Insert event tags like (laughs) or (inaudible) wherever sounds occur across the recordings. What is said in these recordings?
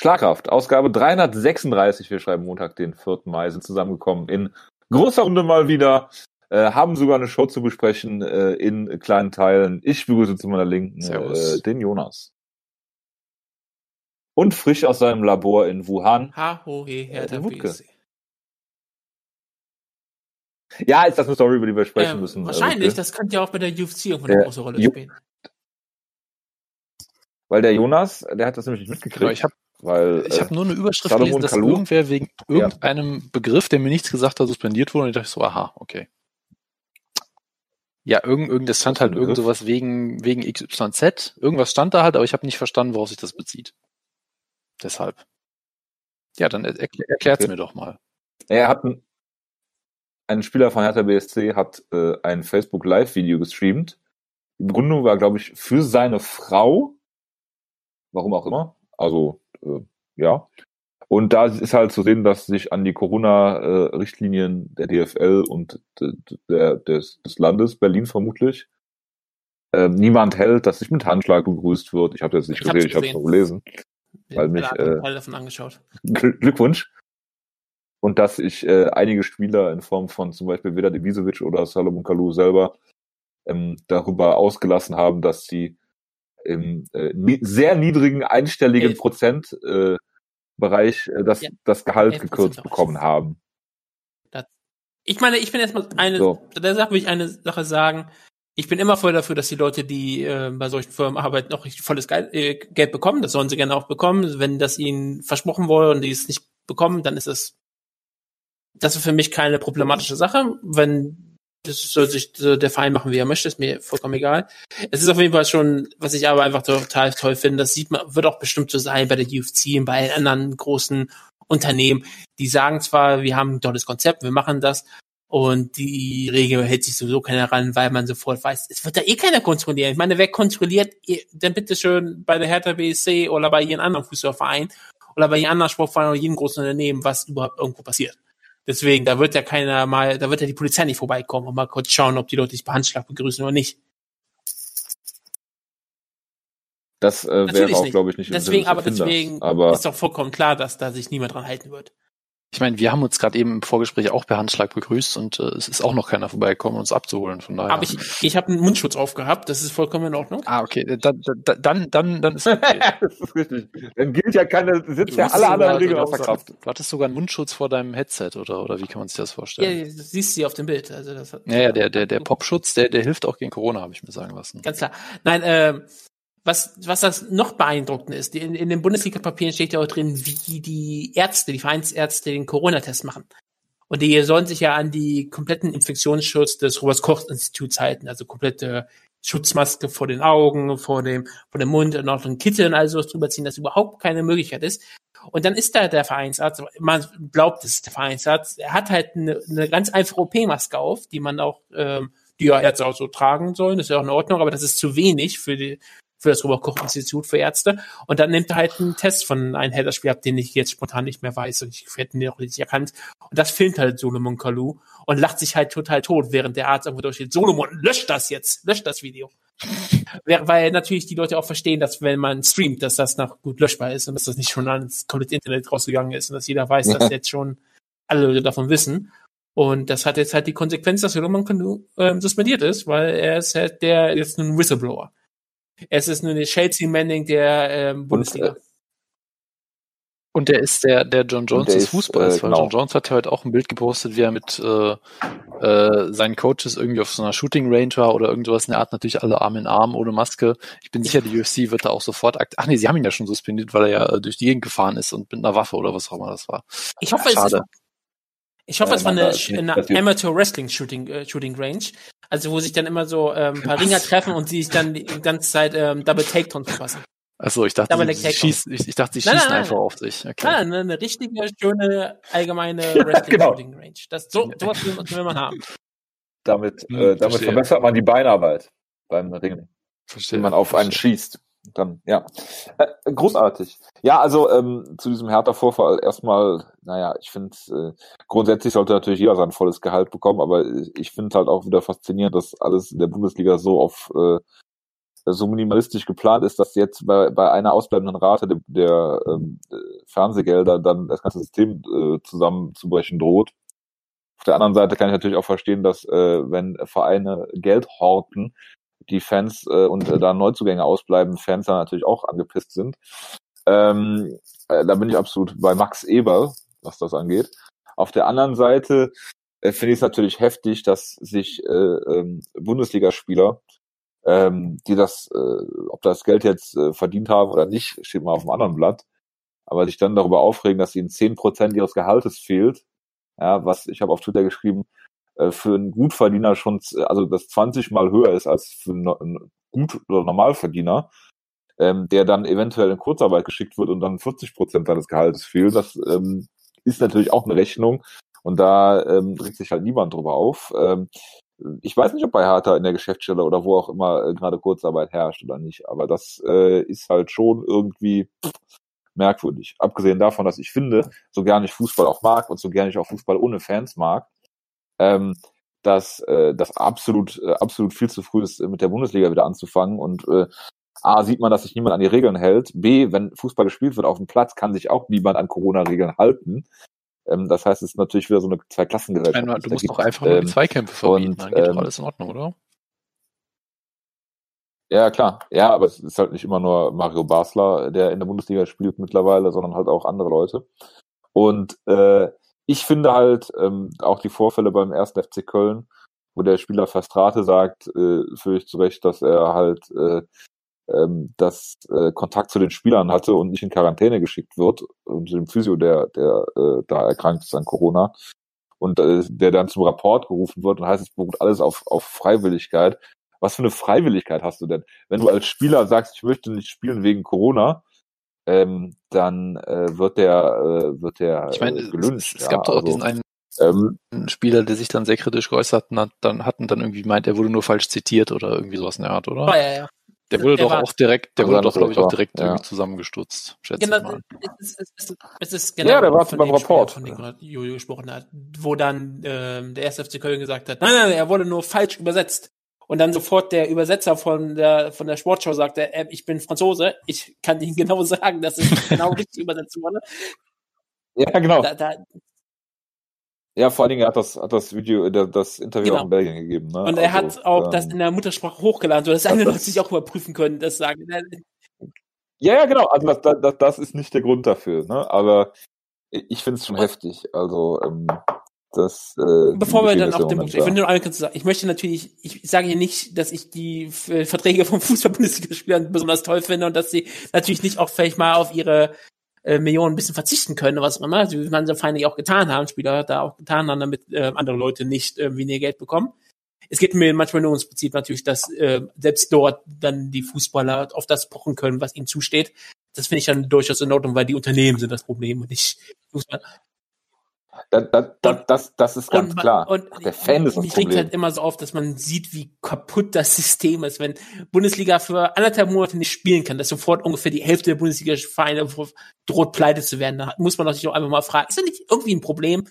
Schlagkraft, Ausgabe 336, wir schreiben Montag, den 4. Mai, sind zusammengekommen in großer Runde mal wieder, äh, haben sogar eine Show zu besprechen äh, in kleinen Teilen. Ich begrüße zu meiner Linken äh, den Jonas. Und frisch aus seinem Labor in Wuhan. Ha, ho, he, Hertha äh. Ja, ist das eine Story, über die wir sprechen Ähm, müssen? äh, wahrscheinlich, Wutke? das könnte ja auch bei der UFC irgendwo eine große Rolle spielen. Weil der Jonas, der hat das nämlich nicht mitgekriegt. Genau, ich habe weil, ich äh, hab nur eine Überschrift Salomon gelesen, dass Kalou? irgendwer wegen irgendeinem Begriff, der mir nichts gesagt hat, suspendiert wurde. Und ich dachte so, aha, okay. Ja, irgend, irgend, das stand halt irgend sowas wegen, wegen XYZ. Irgendwas stand da halt, aber ich habe nicht verstanden, worauf sich das bezieht. Deshalb. Ja, dann er, erklär, erklärt's Okay. mir doch mal. Er hat ein, ein Spieler von Hertha BSC hat äh, ein Facebook Live Video gestreamt. Die Begründung war, glaube ich, für seine Frau. Warum auch immer. Also äh, ja. Und da ist halt zu sehen, dass sich an die Corona-Richtlinien der DFL und de, de, der, des, des Landes, Berlin vermutlich, äh, niemand hält, dass sich mit Handschlag begrüßt wird. Ich habe das nicht Ich gesehen, ich habe es nur gelesen. Weil Ich mich, äh, davon angeschaut. Gl- Glückwunsch. Und dass sich äh, einige Spieler in Form von zum Beispiel Vedat Ibisevic oder Salomon Kalou selber ähm, darüber ausgelassen haben, dass sie im äh, sehr niedrigen einstelligen Elf. Prozent äh, Bereich äh, das, Ja. das Gehalt 11% gekürzt bekommen haben. Ich meine, ich bin erstmal eine, So. der Sache will ich eine Sache sagen. Ich bin immer voll dafür, dass die Leute, die äh, bei solchen Firmen arbeiten, auch richtig volles Geld, äh, Geld bekommen. Das sollen sie gerne auch bekommen. Wenn das ihnen versprochen wurde und die es nicht bekommen, dann ist es das ist für mich keine problematische Sache. Wenn das soll sich der Verein machen, wie er möchte, ist mir vollkommen egal. Es ist auf jeden Fall schon, was ich aber einfach total toll finde, das sieht man, wird auch bestimmt so sein bei der UFC und bei anderen großen Unternehmen. Die sagen zwar, wir haben ein tolles Konzept, wir machen das, und die Regel hält sich sowieso keiner ran, weil man sofort weiß, es wird da eh keiner kontrollieren. Ich meine, wer kontrolliert denn bitte schön bei der Hertha BSC oder bei jedem anderen Fußballverein oder bei jedem anderen Sportverein oder jedem großen Unternehmen, was überhaupt irgendwo passiert. Deswegen, da wird ja keiner mal, da wird ja die Polizei nicht vorbeikommen und mal kurz schauen, ob die Leute sich bei Handschlag begrüßen oder nicht. Das äh, wäre auch, glaube ich, nicht Deswegen, aber deswegen Aber ist doch vollkommen klar, dass da sich niemand dran halten wird. Ich meine, wir haben uns gerade eben im Vorgespräch auch per Handschlag begrüßt und äh, es ist auch noch keiner vorbeigekommen, uns abzuholen. Von daher. Aber ich, ich habe einen Mundschutz aufgehabt, das ist vollkommen in Ordnung. ah, okay. Dann, dann, dann, dann, dann ist okay. (laughs) das ist richtig. Dann gilt ja keine, Du ja alle anderen Regeln du außer musst- Kraft. Du hattest sogar einen Mundschutz vor deinem Headset oder, oder wie kann man sich das Ja, vorstellen? du siehst sie auf dem Bild. Also das hat, Ja, ja, der, der, der Popschutz, der, der hilft auch gegen Corona, habe ich mir sagen lassen. Ganz klar. Nein, ähm, was, was das noch beeindruckend ist, in, in den Bundesliga-Papieren steht ja auch drin, wie die Ärzte, die Vereinsärzte den Corona-Test machen. Und die sollen sich ja an die kompletten Infektionsschutz des Robert-Koch-Instituts halten, also komplette Schutzmaske vor den Augen, vor dem, vor dem Mund und auch einen Kittel und all sowas drüber ziehen, dass überhaupt keine Möglichkeit ist. Und dann ist da der Vereinsarzt, man glaubt, es der Vereinsarzt, er hat halt eine, eine ganz einfache OP-Maske auf, die man auch, ähm, die ja Ärzte auch so tragen sollen, das ist ja auch in Ordnung, aber das ist zu wenig für die, für das Robert-Koch-Institut für Ärzte. Und dann nimmt er halt einen Test von einem Helderspieler ab, den ich jetzt spontan nicht mehr weiß und ich hätte ihn auch nicht erkannt. Und das filmt halt Solomon Kalou und lacht sich halt total tot, während der Arzt irgendwo durchgeht. Solomon, lösch das jetzt, lösch das Video. (laughs) Weil natürlich die Leute auch verstehen, dass wenn man streamt, dass das noch gut löschbar ist und dass das nicht schon ans komplette Internet rausgegangen ist und dass jeder weiß, dass jetzt schon alle Leute davon wissen. Und das hat jetzt halt die Konsequenz, dass Solomon Kalou ähm, suspendiert ist, weil er ist halt der jetzt ein Whistleblower. Es ist nur eine Chelsea Manning der ähm, Bundesliga. äh, Und der ist der, der John Jones der des ist, Fußballs, äh, weil genau. John Jones hat ja heute auch ein Bild gepostet, wie er mit äh, äh, seinen Coaches irgendwie auf so einer Shooting Range war oder irgendwas in der Art, natürlich alle Arm in Arm, ohne Maske. Ich bin sicher, die UFC wird da auch sofort akt. Ach nee, sie haben ihn ja schon suspendiert, weil er ja äh, durch die Gegend gefahren ist und mit einer Waffe oder was auch immer das war. Ich hoffe, es ist, Schade. Ich hoffe, Äh, es war eine, eine. Amateur Wrestling Shooting, äh, Shooting Range. Also, wo sich dann immer so ähm, ein paar Ringer (laughs) treffen und sie sich dann die ganze Zeit ähm, Double Takedown verpassen. Achso, ich dachte, sie, sie schießen, ich, ich dachte, sie Nein, schießen nein, nein, einfach nein. auf sich. Okay. Ja, eine, eine richtige, schöne, allgemeine (laughs) Wrestling genau. Shooting Range. Das, so, sowas will, will man haben. Damit, Hm, äh, damit verstehe. verbessert man die Beinarbeit beim Ringen. Verstehe. wenn man auf einen verstehe. schießt. Dann, ja. Äh, großartig. Ja, also ähm, zu diesem Hertha-Vorfall erstmal, naja, ich finde, äh, grundsätzlich sollte natürlich jeder sein volles Gehalt bekommen, aber ich finde halt auch wieder faszinierend, dass alles in der Bundesliga so auf, äh, so minimalistisch geplant ist, dass jetzt bei, bei einer ausbleibenden Rate der, der ähm, Fernsehgelder dann das ganze System äh, zusammenzubrechen droht. Auf der anderen Seite kann ich natürlich auch verstehen, dass äh, wenn Vereine Geld horten, die Fans äh, und äh, da Neuzugänge ausbleiben, Fans dann natürlich auch angepisst sind. Ähm, äh, da bin ich absolut bei Max Eber, was das angeht. Auf der anderen Seite äh, finde ich es natürlich heftig, dass sich äh, ähm, Bundesligaspieler, ähm, die das, äh, ob das Geld jetzt äh, verdient haben oder nicht, steht mal auf dem anderen Blatt, aber sich dann darüber aufregen, dass ihnen zehn Prozent ihres Gehaltes fehlt. Ja, was ich habe auf Twitter geschrieben, für einen Gutverdiener schon, also das 20 mal höher ist als für einen Gut- oder Normalverdiener, ähm, der dann eventuell in Kurzarbeit geschickt wird und dann 40 Prozent seines Gehaltes fehlen. Das ähm, ist natürlich auch eine Rechnung und da ähm, regt sich halt niemand drüber auf. Ähm, ich weiß nicht, ob bei Hertha in der Geschäftsstelle oder wo auch immer äh, gerade Kurzarbeit herrscht oder nicht, aber das äh, ist halt schon irgendwie merkwürdig. Abgesehen davon, dass ich finde, so gerne ich Fußball auch mag und so gerne ich auch Fußball ohne Fans mag, ähm, dass äh, das absolut äh, absolut viel zu früh ist, mit der Bundesliga wieder anzufangen und äh, A, sieht man, dass sich niemand an die Regeln hält. B, wenn Fußball gespielt wird auf dem Platz, kann sich auch niemand an Corona-Regeln halten. Ähm, das heißt, es ist natürlich wieder so eine Zweiklassengesellschaft. Meine, du musst doch einfach nur die Ähm, Zweikämpfe verbieten, und, dann geht doch ähm, alles in Ordnung, oder? Ja, klar. Ja, aber es ist halt nicht immer nur Mario Basler, der in der Bundesliga spielt mittlerweile, sondern halt auch andere Leute. Und äh, ich finde halt ähm, auch die Vorfälle beim ersten FC Köln, wo der Spieler Verstrate sagt, äh, völlig zu Recht, dass er halt äh, ähm, dass äh, Kontakt zu den Spielern hatte und nicht in Quarantäne geschickt wird und dem Physio, der, der äh, da erkrankt ist an Corona und äh, der dann zum Rapport gerufen wird und heißt, es beruht alles auf, auf Freiwilligkeit. Was für eine Freiwilligkeit hast du denn? Wenn du als Spieler sagst, ich möchte nicht spielen wegen Corona, ähm, dann äh, wird der äh, wird der Ich meine, äh, es, gelünscht. es, es gab doch auch also, diesen einen ähm, Spieler, der sich dann sehr kritisch geäußert hat dann, hatten dann irgendwie meint, er wurde nur falsch zitiert oder irgendwie sowas in der Art, oder? Oh, ja, ja. Der wurde Der doch auch direkt, der wurde doch, glaube ich, auch direkt ja. irgendwie zusammengestutzt, schätze ich Genau, mal. es ist, es ist, es ist Ja, genau der war von beim dem Spieler, Rapport. von dem Jojo gesprochen hat, wo dann ähm, der erste FC Köln gesagt hat, nein, nein, er wurde nur falsch übersetzt. Und dann sofort der Übersetzer von der von der Sportschau sagte, äh, ich bin Franzose, ich kann Ihnen (laughs) genau sagen, dass es genau richtig übersetzt wurde. ja, genau. Da, da, Ja, vor allen Dingen hat das, hat das Video, der, das Interview Genau. auch in Belgien gegeben. Ne? und er Also, hat auch ähm, das in der Muttersprache hochgeladen, sodass andere das- Leute sich auch überprüfen können, das sagen. Ja, ja, genau. Also das, das, das ist nicht der Grund dafür. Ne? Aber ich finde es schon heftig. Also ähm, das. Äh, Bevor wir dann auf den Punkt, ich will nur eine kurze sagen, ich möchte natürlich, ich sage hier nicht, dass ich die F- Verträge vom (laughs) Fußball-Bundesligaspielern besonders toll finde und dass sie natürlich nicht auch vielleicht mal auf ihre äh, Millionen ein bisschen verzichten können, oder was auch immer, wie manche Vereine auch getan haben, Spieler da auch getan haben, damit äh, andere Leute nicht äh, weniger Geld bekommen. Es geht mir manchmal nur ums Prinzip natürlich, dass äh, selbst dort dann die Fußballer auf das pochen können, was ihnen zusteht. Das finde ich dann durchaus in Ordnung, weil die Unternehmen sind das Problem und nicht Fußball. Da, da, da, das, das ist ganz und, klar. Und der Fan ist das mich regt Problem. halt immer so auf, dass man sieht, wie kaputt das System ist. Wenn Bundesliga für anderthalb Monate nicht spielen kann, dass sofort ungefähr die Hälfte der Bundesliga-Vereine droht, pleite zu werden. Da muss man doch sich auch einfach mal fragen, ist das nicht irgendwie ein Problem?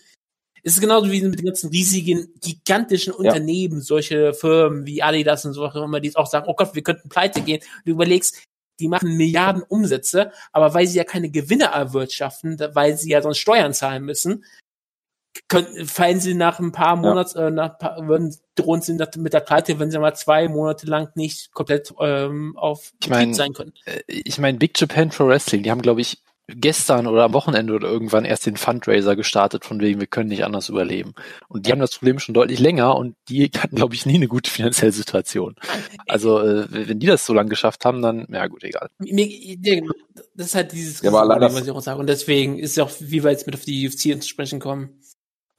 Es ist genauso wie mit den ganzen riesigen, gigantischen Unternehmen, solche Firmen wie Adidas und so auch immer, die auch sagen, oh Gott, wir könnten pleite gehen. Du überlegst, die machen Milliarden Umsätze, aber weil sie ja keine Gewinne erwirtschaften, weil sie ja sonst Steuern zahlen müssen, können, fallen sie nach ein paar Monaten, äh, nach paar, würden, drohen sie mit mit der Pleite, wenn sie mal zwei Monate lang nicht komplett ähm, auf Ich mein, sein können. Äh, ich meine, Big Japan Pro Wrestling, die haben, glaube ich, gestern oder am Wochenende oder irgendwann erst den Fundraiser gestartet, von wegen, wir können nicht anders überleben. Und die haben das Problem schon deutlich länger und die hatten, glaube ich, nie eine gute (laughs) finanzielle Situation. Also, äh, wenn die das so lange geschafft haben, dann, ja gut, egal. Das ist halt dieses Ja, Problem, das- was ich auch sage. Und deswegen ist es auch, wie wir jetzt mit auf die UFC zu sprechen kommen.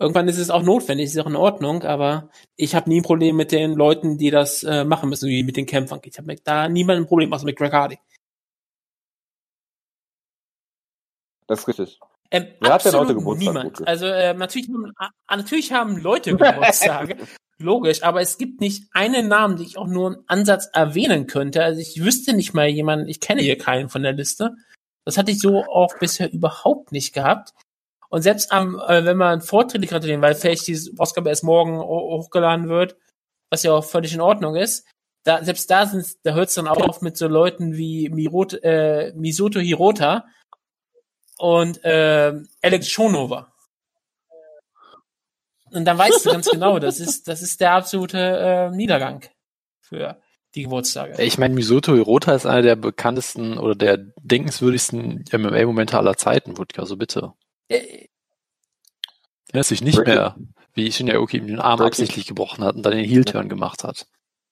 Irgendwann ist es auch notwendig, ist auch in Ordnung, aber ich habe nie ein Problem mit den Leuten, die das äh, machen müssen, wie mit den Kämpfern. Ich habe da niemand ein Problem, außer mit Greg Hardy. Das ist richtig. Ähm, Wer hat denn heute Geburtstag, Niemand. Also äh, natürlich, natürlich haben Leute Geburtstage, (laughs) logisch, aber es gibt nicht einen Namen, den ich auch nur einen Ansatz erwähnen könnte. Also ich wüsste nicht mal jemanden, ich kenne hier keinen von der Liste. Das hatte ich so auch bisher überhaupt nicht gehabt. Und selbst am, äh, wenn man Vorträge gratulieren, weil vielleicht diese Ausgabe erst morgen ho- hochgeladen wird, was ja auch völlig in Ordnung ist, da, selbst da sind, da hört es dann auch auf mit so Leuten wie Mirot, äh, Misoto Hirota und äh, Alex Schonova. Und dann weißt du ganz (laughs) genau, das ist, das ist der absolute äh, Niedergang für die Geburtstage. Ich meine, Misoto Hirota ist einer der bekanntesten oder der denkenswürdigsten MMA-Momente aller Zeiten, Wutke, also bitte. Äh, Er sich nicht mehr, wie Shinya Oki ihm den Arm Breaking- absichtlich gebrochen hat und dann den Heel-Turn gemacht hat.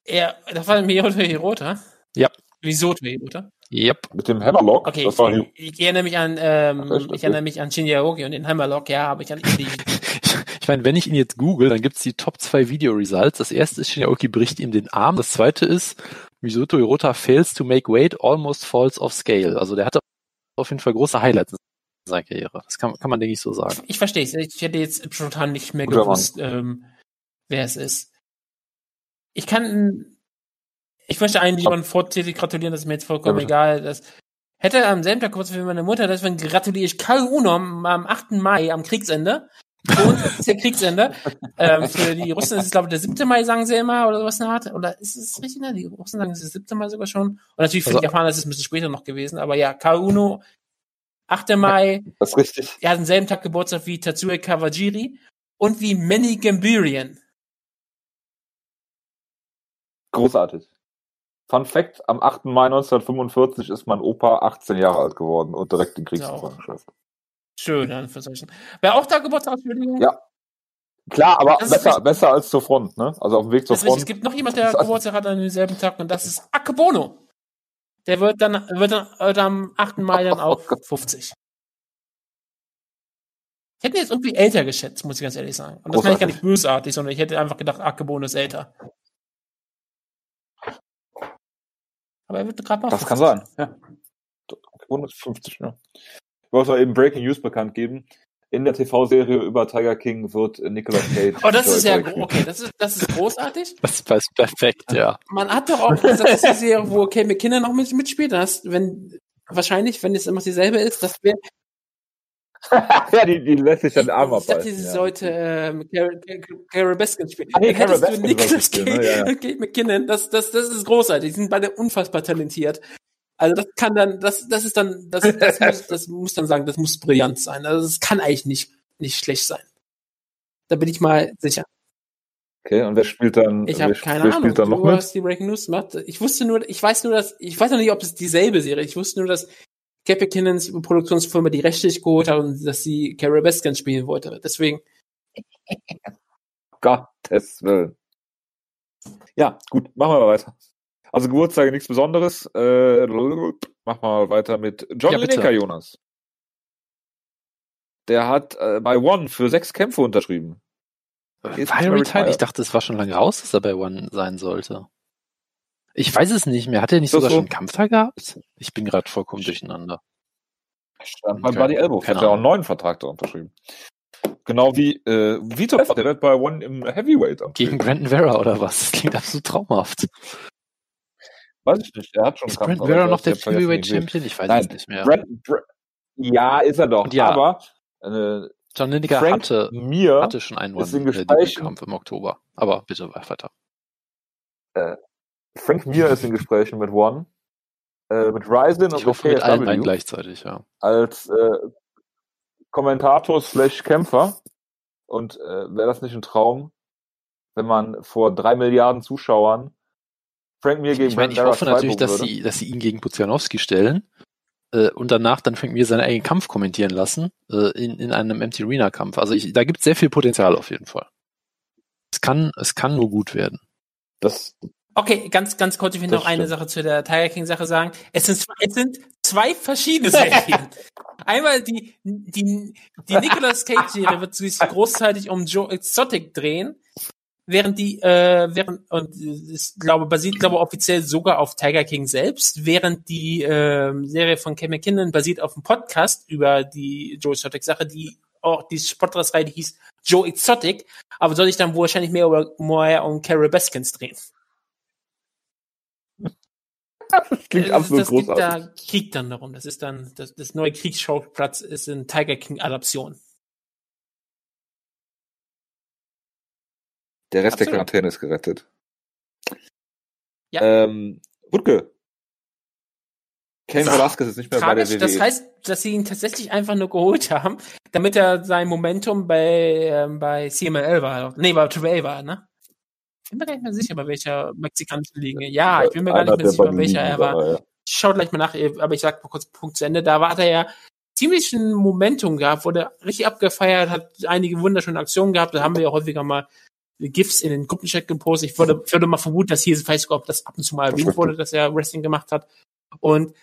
er, das war Misoto Hirota? Ja. Misoto Hirota? Yep. Mit dem Hammerlock, Okay, das war ich, ich erinnere mich an, ähm, Ach, ich erinnere mich an Shinya Aoki und den Hammerlock, ja, aber ich an die, (laughs) Ich meine, wenn ich ihn jetzt google, dann gibt's die Top 2 Video-Results. Das erste ist, Shinyaoki bricht ihm den Arm. Das zweite ist, Misoto Hirota fails to make weight, almost falls off scale. Also der hatte auf jeden Fall große Highlights in seiner Karriere. Das kann, kann man, denke ich, so sagen. ich verstehe es. Ich hätte jetzt spontan nicht mehr Guter gewusst, ähm, wer es ist. Ich kann, ich möchte einen jemanden vorzählig gratulieren, das ist mir jetzt vollkommen Ja, egal. Das hätte am selben Tag kurz für meine Mutter, deswegen gratuliere ich Karl Uno am, am 8. Mai, am Kriegsende. Für uns (laughs) ist ja Kriegsende. ähm, für die Russen ist es, glaube ich, der 7. Mai, sagen sie immer, oder sowas in der Art. Oder ist es richtig? Ne? Die Russen sagen, es ist der 7. Mai sogar schon. Und natürlich für Also- die Japaner ist es ein bisschen später noch gewesen. Aber ja, Karl Uno, 8. Mai, das ist richtig. er hat denselben Tag Geburtstag wie Tatsuya Kawajiri und wie Manny Gambirian. Großartig. Fun Fact, am 8. Mai 1945 ist mein Opa 18 Jahre alt geworden und direkt in Kriegsgefangenschaft. Schön, Anführungszeichen. Wer auch da Geburtstag hat? Ja, Klar, aber Das besser, besser als zur Front, ne? Also auf dem Weg zur ist richtig. Es Front. gibt noch jemand, der ist- Geburtstag hat an demselben Tag und das ist Akebono. Der wird dann, wird dann, wird am 8. Mai dann auch (laughs) 50. Ich hätte ihn jetzt irgendwie älter geschätzt, muss ich ganz ehrlich sagen. Und das kann ich gar nicht bösartig, sondern ich hätte einfach gedacht, Akebono ist älter. Aber er wird gerade mal Das 50. kann sein, ja. 150, ja. Ich wollte eben Breaking News bekannt geben. In der TV-Serie über Tiger King wird Nicolas Cage. Oh, das ist ja, okay, das ist, das ist großartig. Das ist perfekt, ja. Man hat doch auch, das ist die Serie, wo Kay McKinnon noch mit, mitspielt. Das, wenn, wahrscheinlich, wenn es immer dieselbe ist, das wäre, (laughs) ja, die, die lässt sich dann Arm ich dachte, sie ja. sollte ähm, Carol, Carol Baskin spielen. Ah, nee, Carol du Baskin Nicolas Cage ne? Ja, ja. (laughs) McKinnon. Das, das, das ist großartig. Die sind beide unfassbar talentiert. Also das kann dann, das, das ist dann, das, (laughs) das, muss, das muss dann sagen, das muss brillant sein. Also das kann eigentlich nicht, nicht schlecht sein. Da bin ich mal sicher. Okay, und wer spielt dann? Ich habe keine wer Ahnung. spielt dann noch du mit? hast die Breaking News gemacht. Ich wusste nur, ich weiß nur, dass, ich weiß noch nicht, ob es dieselbe Serie. Ich wusste nur, dass McKinnons Produktionsfirma die Rechte nicht geholt hat und dass sie Carol Baskin spielen wollte. Deswegen, (laughs) Gottes Willen. Ja, gut, machen wir mal weiter. Also Geburtstage nichts Besonderes. Äh, wir mal weiter mit John Ja. Lineker, Jonas. Der hat äh, bei One für sechs Kämpfe unterschrieben. War er retired? retired. Ich dachte, es war schon lange raus, dass er bei One sein sollte. Ich weiß es nicht mehr. Hat er nicht das sogar so? schon einen Kampf da gehabt? Ich bin gerade vollkommen durcheinander. Stand bei Okay. Buddy Elbow. Hat er auch einen neuen Vertrag da unterschrieben. Genau wie äh, Vitor, der wird bei One im Heavyweight Gegen. Brandon Vera oder was? Das (laughs) klingt absolut traumhaft. Weiß ich nicht, er hat schon Ist Kampf, Brandon aber Vera noch der Heavyweight Champion? Ich weiß Nein, es nicht mehr. Brand, Bra ja, ist er doch. Ja. Aber äh, John Lineker Frank hatte, Mir hatte schon einen ist in one Gesprächen- kampf im Oktober. Aber bitte weiter. Frank Mir ist in Gesprächen mit One, äh, mit Ryzen und hoffe mit allen gleichzeitig, ja. als äh, Kommentator slash Kämpfer. Und äh, wäre das nicht ein Traum, wenn man vor drei Milliarden Zuschauern Frank Mir gegen Ich meine, ich hoffe natürlich, dass sie, dass sie ihn gegen Puzianowski stellen äh, und danach dann Frank Mir seinen eigenen Kampf kommentieren lassen äh, in, in einem Empty Arena Kampf. Also ich, da gibt es sehr viel Potenzial auf jeden Fall. Es kann, es kann nur gut werden. Das, okay, ganz, ganz kurz, ich will Das noch eine stimmt. Sache zu der Tiger King Sache sagen. Es sind, zwei- es sind zwei verschiedene Serien. (laughs) Einmal die, die, die Nicolas Cage Serie wird sich großzeitig um Joe Exotic drehen, während die, äh, während, und ich glaube, basiert, glaube offiziell sogar auf Tiger King selbst, während die ähm, Serie von Kay McKinnon basiert auf einem Podcast über die Joe Exotic Sache, die auch die Podcast-Reihe, die hieß Joe Exotic, aber soll sich dann wahrscheinlich mehr, über, mehr um Carol Baskins drehen. das klingt das, absolut das gibt großartig. da Krieg dann darum. Das ist dann, das, das neue Kriegsschauplatz ist in Tiger King Adaption. Der Rest der Absolut. Quarantäne ist gerettet. Ja. Ähm, Wutke. Ken So, Velasquez ist nicht mehr bei der Tragisch, WWE. das heißt, dass sie ihn tatsächlich einfach nur geholt haben, damit er sein Momentum bei, ähm, bei CMLL war. Nee, bei Triple A war, ne? Ich bin mir gar nicht mehr sicher, bei welcher mexikanischen Liga. Ja, ich bin mir gar nicht mehr der sicher, bei welcher er war. ja. Ich schau gleich mal nach, aber ich sag mal kurz Punkt zu Ende. Da war er ja ziemlich ein Momentum gehabt, wurde richtig abgefeiert, hat einige wunderschöne Aktionen gehabt. Da haben wir ja häufiger mal GIFs in den Gruppenchat gepostet. Ich würde, würde mal vermuten, dass hier vielleicht sogar das ab und zu mal erwähnt wurde, dass er Wrestling gemacht hat. Und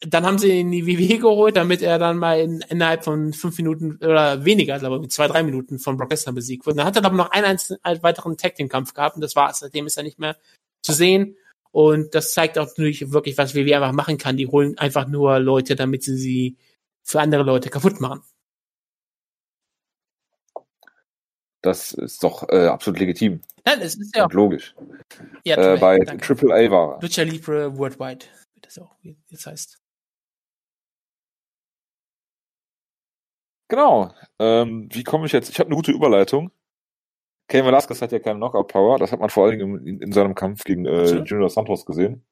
dann haben sie ihn in die WWE geholt, damit er dann mal in, innerhalb von fünf Minuten oder weniger, glaube ich, zwei, drei Minuten von Brock Lesnar besiegt wurde. Dann hat er aber noch einen einzelnen, einen weiteren Tag Team Kampf gehabt und das war's. Seitdem ist er nicht mehr zu sehen. Und das zeigt auch natürlich wirklich, was WWE einfach machen kann. Die holen einfach nur Leute, damit sie sie für andere Leute kaputt machen. Das ist doch äh, absolut legitim Nein, es ist ja, und logisch. ja äh, bei. Triple A war er. Lucha Libre Worldwide, wie das auch jetzt heißt. Genau. Ähm, wie komme ich jetzt? Ich habe eine gute Überleitung. Ken Velasquez hat ja keine Knockout-Power. Das hat man vor allen Dingen in, in seinem Kampf gegen äh. Junior Santos gesehen.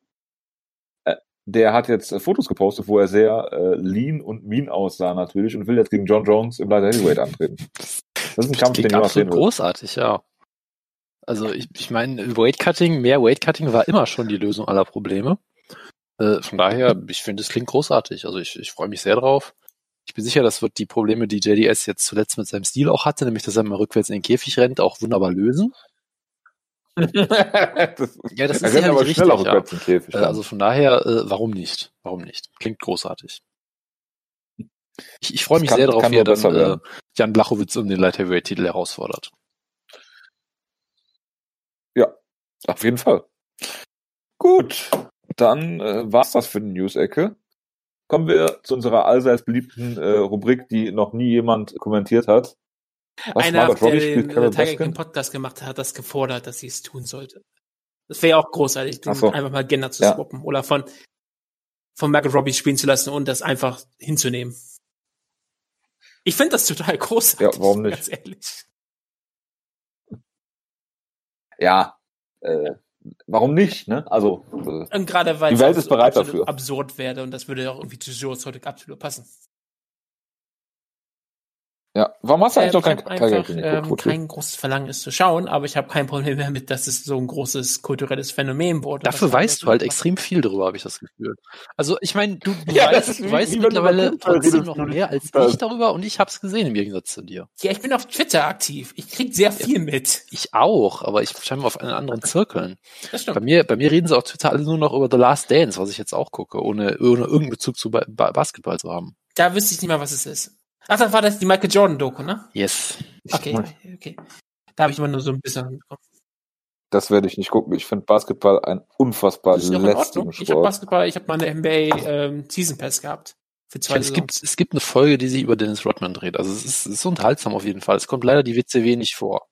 Äh, der hat jetzt äh, Fotos gepostet, wo er sehr äh, lean und mean aussah natürlich und will jetzt gegen John Jones im Light Heavyweight antreten. (laughs) Das ist ein Kampf, den sehen absolut großartig, ja. Also ich, ich meine, Weightcutting, mehr Weightcutting war immer schon die Lösung aller Probleme. Äh, von daher, ich finde, es klingt großartig. Also ich, ich freue mich sehr drauf. Ich bin sicher, das wird die Probleme, die JDS jetzt zuletzt mit seinem Stil auch hatte, nämlich dass er mal rückwärts in den Käfig rennt, auch wunderbar lösen. (laughs) das, Ja, das ist sicherlich aber schneller richtig, ja. rückwärts im Käfig. Äh, also von daher, äh, warum nicht? Warum nicht? Klingt großartig. Ich, ich freue mich kann- sehr darauf, wie er dann äh. Jan Blachowitz um den Light Heavyweight Titel herausfordert. Auf jeden Fall. Gut, dann äh, war's das für die News-Ecke. Kommen wir zu unserer allseits beliebten äh, Rubrik, die noch nie jemand kommentiert hat. Was, Einer, der Robbie den Tiger? King Podcast gemacht hat, hat das gefordert, dass sie es tun sollte. Das wäre ja auch großartig, so. einfach mal Gender zu Ja. swappen oder von, von Margot Robbie spielen zu lassen und das einfach hinzunehmen. Ich finde das total großartig. Ja, warum nicht? Ganz ehrlich. Ja, äh, warum nicht, ne? Also, äh, Und gerade weil Die Welt ist bereit absolut dafür. absurd werde und das würde ja auch irgendwie zu Joe heute absolut passen. Ja. Warum hast du eigentlich Ähm, noch kein einfach King ähm, kein großes Verlangen, es zu schauen, aber ich habe kein Problem damit, dass es so ein großes kulturelles Phänomen wurde. Dafür weißt du halt extrem viel darüber, habe ich das Gefühl. Also ich meine, du, du (laughs) Ja, weißt, du wie- weißt mittlerweile trotzdem noch du mehr als ich darüber und ich habe es gesehen im Gegensatz zu dir. Ja, ich bin auf Twitter aktiv. Ich krieg sehr viel mit. Ich auch, aber ich scheinbar auf einen anderen Zirkeln. Das Bei stimmt. mir, bei mir reden sie auf Twitter alle nur noch über The Last Dance, was ich jetzt auch gucke, ohne, ohne irgendeinen Bezug zu ba Basketball zu haben. Da wüsste ich nicht mal, was es ist. Ach, dann war das die Michael Jordan Doku, ne? Yes. Okay, okay. Da habe ich immer nur so ein bisschen. Das werde ich nicht gucken. Ich finde Basketball ein unfassbar Das lästigen Ich habe Sport. Basketball, ich habe meine NBA ähm, Season Pass gehabt. Für zwei Es gibt, es gibt eine Folge, die sich über Dennis Rodman dreht. Also es ist, es ist unterhaltsam auf jeden Fall. Es kommt leider die WCW nicht vor.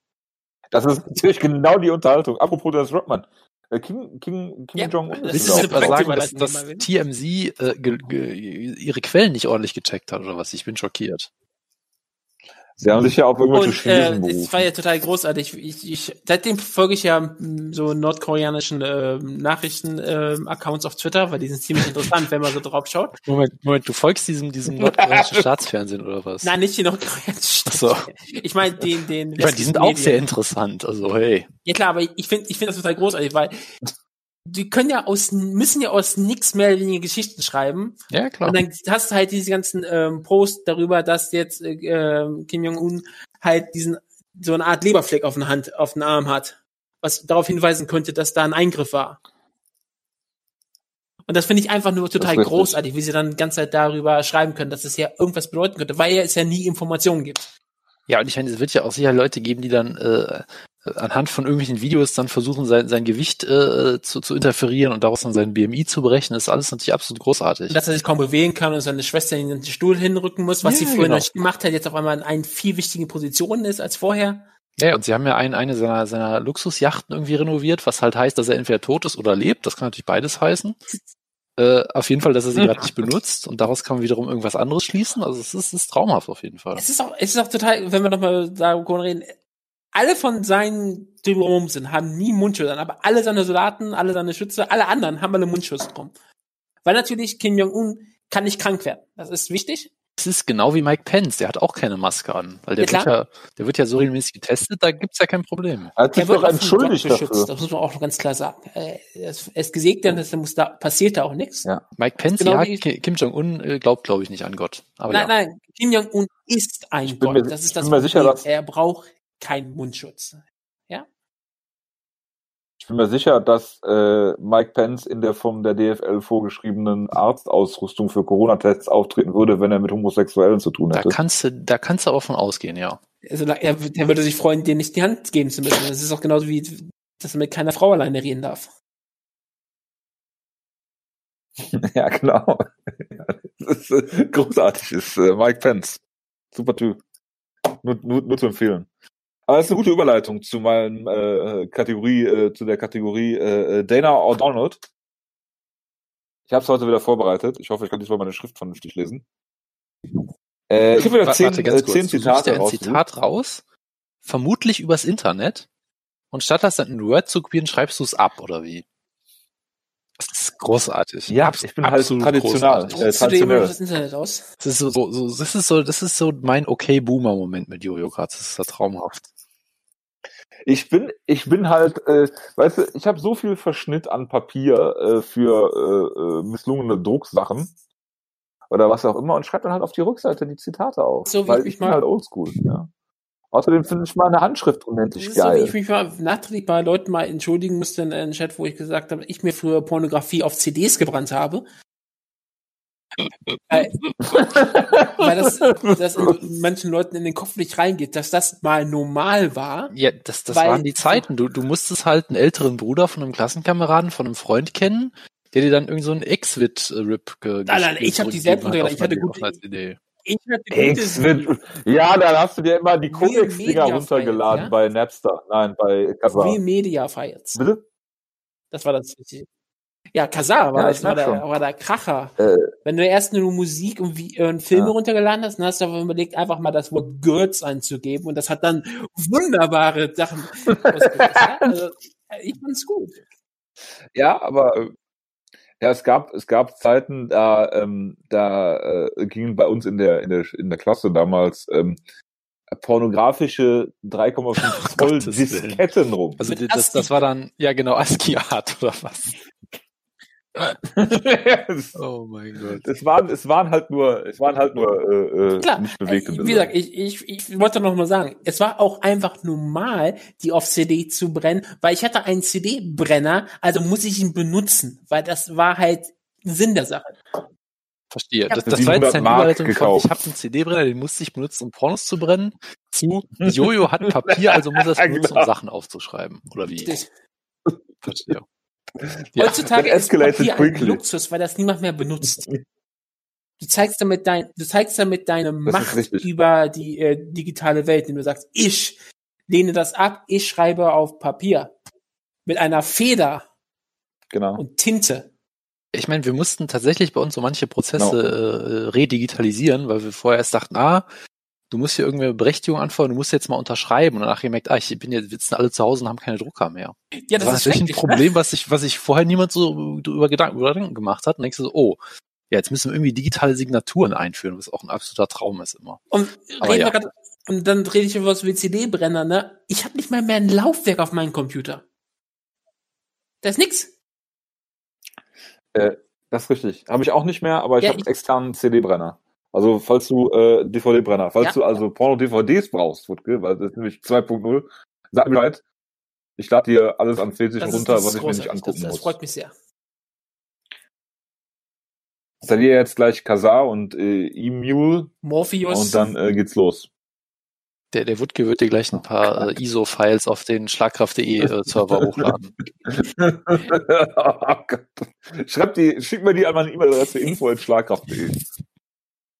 Das ist natürlich genau die Unterhaltung. Apropos das Rodman. Äh, King, King, King Ja, Jong-un das ist ist perfekte sagen, dass, dass TMZ äh, ge, ge, ihre Quellen nicht ordentlich gecheckt hat oder was? Ich bin schockiert. Sie haben sich ja auf irgendwelche Und Chinesen äh, es war ja total großartig. Ich, ich, seitdem folge ich ja m, so nordkoreanischen ähm, Nachrichten-Accounts auf Twitter, weil die sind ziemlich (laughs) interessant, wenn man so drauf schaut. Moment, Moment, du folgst diesem, diesem (laughs) nordkoreanischen Staatsfernsehen oder was? Nein, nicht die nordkoreanischen. Ach so. Ich meine den, den. Ich meine, die sind auch sehr interessant. Also hey. Ja klar, aber ich finde, ich finde das total großartig, weil die können ja aus, müssen ja aus nix mehr oder weniger Geschichten schreiben. Ja, klar. Und dann hast du halt diese ganzen ähm, Posts darüber, dass jetzt äh, ähm, Kim Jong-un halt diesen so eine Art Leberfleck auf der Hand, auf den Arm hat, was darauf hinweisen könnte, dass da ein Eingriff war. Und das finde ich einfach nur total großartig, wie sie dann die ganze Zeit darüber schreiben können, dass es ja irgendwas bedeuten könnte, weil es ja nie Informationen gibt. Ja, und ich meine, es wird ja auch sicher Leute geben, die dann äh, anhand von irgendwelchen Videos dann versuchen, sein, sein Gewicht äh, zu, zu interferieren und daraus dann sein BMI zu berechnen. Ist alles natürlich absolut großartig. Und dass er sich kaum bewegen kann und seine Schwester in den Stuhl hinrücken muss, was Ja, sie früher genau. noch nicht gemacht hat, jetzt auf einmal in einen viel wichtigen Positionen ist als vorher. Ja, und sie haben ja ein, eine seiner, seiner Luxusjachten irgendwie renoviert, was halt heißt, dass er entweder tot ist oder lebt. Das kann natürlich beides heißen. Äh, auf jeden Fall, dass er sie gerade nicht (laughs) benutzt und daraus kann man wiederum irgendwas anderes schließen. Also es ist, es ist traumhaft auf jeden Fall. Es ist auch, es ist auch total, wenn wir nochmal darüber reden, alle von seinen, die rum sind, haben nie Mundschutz an, aber alle seine Soldaten, alle seine Schütze, alle anderen haben alle Mundschutz drum. Weil natürlich Kim Jong-un kann nicht krank werden. Das ist wichtig. Es ist genau wie Mike Pence, der hat auch keine Maske an. Weil der, Ja, wird, ja, der wird ja so regelmäßig getestet, da gibt's ja kein Problem. Er hat sich Er wird Job entschuldigt beschützt. dafür. Das muss man auch noch ganz klar sagen. Äh, Er ist, er ist gesegnet, das muss da, passiert da auch nichts. Ja. Mike Pence, Genau ja, Kim Jong-un äh, glaubt, glaube ich, nicht an Gott. Aber nein, ja. nein, Kim Jong-un ist ein Ich bin Gott. mir- das ist ich das bin mir sicher, Problem. dass- Er braucht keinen Mundschutz. Ich bin mir sicher, dass äh, Mike Pence in der vom der DFL vorgeschriebenen Arztausrüstung für Corona-Tests auftreten würde, wenn er mit Homosexuellen zu tun Da hätte. kannst du, da kannst du aber von ausgehen, ja. Also, er, der würde sich freuen, dir nicht die Hand geben zu müssen. Das ist auch genauso wie, dass er mit keiner Frau alleine reden darf. (laughs) ja, genau. (laughs) das ist äh, großartig, ist äh, Mike Pence. Super Typ. Nur, nur, nur zu empfehlen. Aber das ist eine gute Überleitung zu meinem äh, Kategorie, äh, zu der Kategorie äh, Dana O'Donnell. Ich habe es heute wieder vorbereitet. Ich hoffe, ich kann diesmal meine Schrift vernünftig lesen. Äh, ich habe wieder zehn, äh, zehn Zitate dir ein rausgesucht. Zitat raus, vermutlich übers Internet, und statt das dann in Word zu kopieren, schreibst du es ab, oder wie? Das ist großartig. Ja, Abs- ich bin halt traditional. Äh, traditionell. das Internet aus? Das ist so, so, so, das ist so, das ist so mein okay Boomer Moment mit Jojo Kratz. Das ist ja traumhaft. Ich bin, ich bin halt, äh, weißt du, ich habe so viel Verschnitt an Papier äh, für äh, äh, misslungene Drucksachen oder was auch immer und schreibe dann halt auf die Rückseite die Zitate auf, So wie weil ich ich bin mal- halt oldschool. Ja. Außerdem finde ich meine Handschrift unendlich ist so, wie geil. ich mich mal nachträglich bei Leuten mal entschuldigen musste in einem Chat, wo ich gesagt habe, ich mir früher Pornografie auf CDs gebrannt habe. Weil, (laughs) weil das, das in manchen Leuten in den Kopf nicht reingeht, dass das mal normal war. Ja, das, das Weil- waren die Zeiten. Du, du musstest halt einen älteren Bruder von einem Klassenkameraden, von einem Freund kennen, der dir dann irgend so einen X-Wit-Rip ge Nein, nein, ich hab die selbst runtergeladen. Ich hatte gute gute- Idee. Ich hatte ja, da hast du dir immer die Media runtergeladen ja? bei Napster. Nein, bei Kazaa. Media Files. Bitte? Das war das. Ja, Kazaa war, Ja, das war, merk der, war der Kracher. Äh, Wenn du erst nur Musik und, wie, äh, und Filme Ja. runtergeladen hast, dann hast du aber überlegt, einfach mal das Wort Girls einzugeben und das hat dann wunderbare Sachen. ausgelöst, ja? (laughs) also, ich fand's gut. Ja, aber äh, ja, es gab es gab Zeiten, da ähm, da äh, gingen bei uns in der in der in der Klasse damals ähm, pornografische 3,5 (laughs) Zoll Willen. Disketten rum. Also das, das war dann, ja genau, ASCII-Art oder was? Es, (laughs) Oh mein Gott. es waren es waren halt nur es waren halt nur äh, äh, Klar, nicht bewegte Bilder. wie gesagt, ich, ich, ich wollte noch mal sagen, es war auch einfach normal, die auf CD zu brennen, weil ich hatte einen CD-Brenner, also muss ich ihn benutzen, weil das war halt Sinn der Sache. Verstehe. Das, das war 700 jetzt eine Überleitung von, gekauft. ich habe einen CD-Brenner, den musste ich benutzen, um Pornos zu brennen, zu Jojo hat Papier, also muss er es (laughs) benutzen, Genau. um Sachen aufzuschreiben. Oder wie? Verstehe. Ja, Heutzutage ist Papier ein. Luxus, weil das niemand mehr benutzt. (laughs) Du zeigst damit dein, du zeigst damit deine ist Macht über die äh, digitale Welt, indem du sagst, ich lehne das ab, ich schreibe auf Papier mit einer Feder genau. und Tinte. ich meine, wir mussten tatsächlich bei uns so manche Prozesse äh, redigitalisieren, weil wir vorher erst dachten, ah, du musst hier irgendeine Berechtigung anfordern, du musst jetzt mal unterschreiben und danach gemerkt, ah, ich bin jetzt, wir sitzen alle zu Hause und haben keine Drucker mehr. Ja, Das, war natürlich ein Problem, was sich, was sich vorher niemand so über Gedanken, über Gedanken gemacht hat. Und denkst du so, oh, ja, jetzt müssen wir irgendwie digitale Signaturen einführen, was auch ein absoluter Traum ist immer. Und, reden ja. grad, und dann rede ich über was wie CD-Brenner, ne? Ich habe nicht mal mehr ein Laufwerk auf meinem Computer. Da ist nix. Das ist richtig. Habe ich auch nicht mehr, aber ich Ja, habe ich- externen CD-Brenner. Also falls du äh, DVD-Brenner, falls Ja. du also Porno-DVDs brauchst, Wutke, weil das ist nämlich 2.0, sag mir Bescheid. Ich lade dir alles an 40 Das runter, das was ich mir nicht angucken Das, das muss. freut mich sehr. Installiere jetzt gleich Kazaa und äh, E-Mule Morpheus. und dann äh, geht's los. Der, der Wutke wird dir gleich ein paar äh, ISO-Files auf den Schlagkraft.de äh, hochladen. (laughs) oh Gott. Schreib die, schick mir die an meine E-Mail-Adresse info.schlagkraft.de.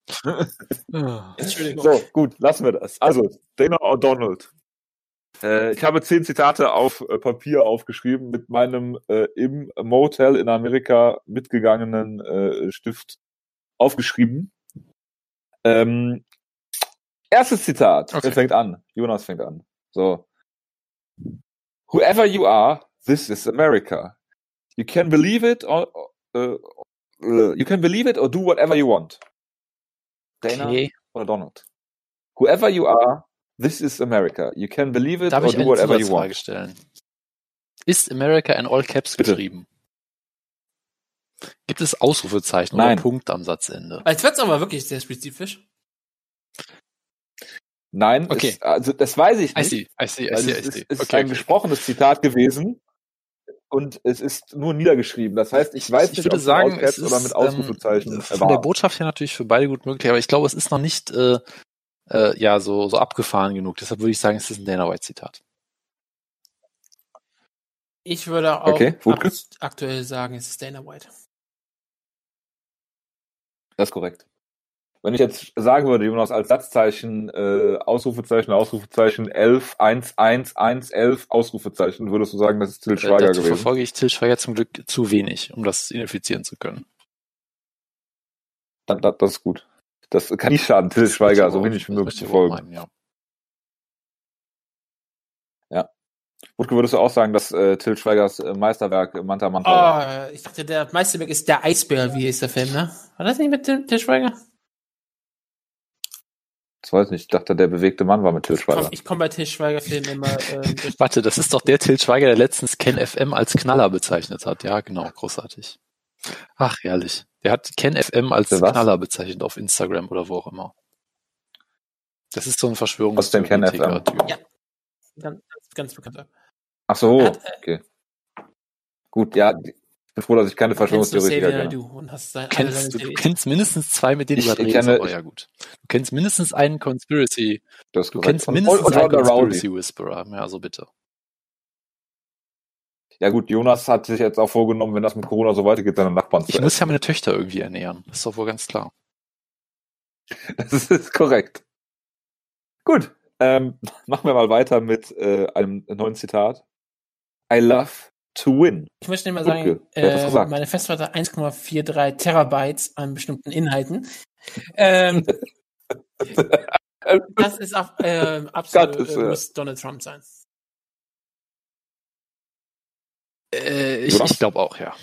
(laughs) Entschuldigung. So, gut, lassen wir das. Also, Dana O'Donnell. Äh, ich habe zehn Zitate auf äh, Papier aufgeschrieben mit meinem äh, im Motel in Amerika mitgegangenen äh, Stift aufgeschrieben. Ähm, erstes Zitat. Okay. Wer fängt an? Jonas fängt an. So. Whoever you are, this is America. You can believe it or uh, uh, you can believe it or do whatever you want. Dana Okay. oder Donald? Whoever you are, this is America. You can believe it Darf or do whatever you want. stellen? Ist America in All Caps Bitte. geschrieben? Gibt es Ausrufezeichen Nein. oder Punkt am Satzende? Als wird's aber wirklich sehr spezifisch. Nein, Okay. es, also das weiß ich I nicht. see, I see, I see, I es ist, see. es ist Okay, ein okay. gesprochenes Zitat gewesen und es ist nur niedergeschrieben. Das heißt, ich weiß ich nicht, würde ob es sagen, mit es Allcaps oder ist, mit Ausrufezeichen ähm, äh, von der war. Botschaft her natürlich für beide gut möglich, aber ich glaube, es ist noch nicht äh, äh, ja so so abgefahren genug. Deshalb würde ich sagen, es ist ein Dana White Zitat. Ich würde auch Okay, aktuell sagen, es ist Dana White. Das ist korrekt. Wenn ich jetzt sagen würde, Jonas, als Satzzeichen, äh, Ausrufezeichen, Ausrufezeichen 11, 1, 1, 1, 11, Ausrufezeichen, würdest du sagen, das ist Till Äh, Schweiger dazu gewesen? verfolge ich Till Schweiger zum Glück zu wenig, um das identifizieren zu können. Das, das, das ist gut. Das kann nicht schaden, Till Schweiger so wenig wie möglich zu folgen. meinen, ja. Wutke, würdest du auch sagen, dass äh, Till Schweigers äh, Meisterwerk äh, Manta Manta war? Oh, ich dachte, der Meisterwerk ist der Eisbär, wie ist der Film, ne? War das nicht mit dem Til Schweiger? Das weiß ich nicht. Ich dachte, der bewegte Mann war mit Till Schweiger. Komm, ich komme bei Til Schweiger Filmen immer (laughs) durch. Warte, das ist doch der Till Schweiger, der letztens Ken FM als Knaller bezeichnet hat. Ja, genau, großartig. Ach, herrlich. Der hat Ken FM als Für was? Knaller bezeichnet auf Instagram oder wo auch immer. Das ist so ein Verschwörungs Was ist denn Ken FM? Ja. Ganz, ganz bekannter. Ach so, hat, äh, okay. Gut, ja, ich bin froh, dass ich keine du Verschwörungstheoretiker kenne. Naidoo und hast sein, alle Kennst, du, du kennst mindestens zwei, mit denen Ich du gerade kenne- aber ja gut. Du kennst mindestens einen Conspiracy. Das ist Du korrekt. kennst Und- mindestens und einen Ronda Rousey. Conspiracy Whisperer. Ja, also bitte. Ja gut, Jonas hat sich jetzt auch vorgenommen, wenn das mit Corona so weitergeht, seine Nachbarn zu Ich muss ja meine Töchter irgendwie ernähren. Das ist doch wohl ganz klar. (laughs) Das ist korrekt. Gut, ähm, machen wir mal weiter mit äh, einem neuen Zitat. I love to win. Ich möchte mal sagen, äh, gesagt? meine Festplatte hat 1,43 Terabytes an bestimmten Inhalten. Ähm, (laughs) das ist auch, äh, absolut, ist, äh, muss Donald Trump sein. Äh, ich ich glaube auch, ja.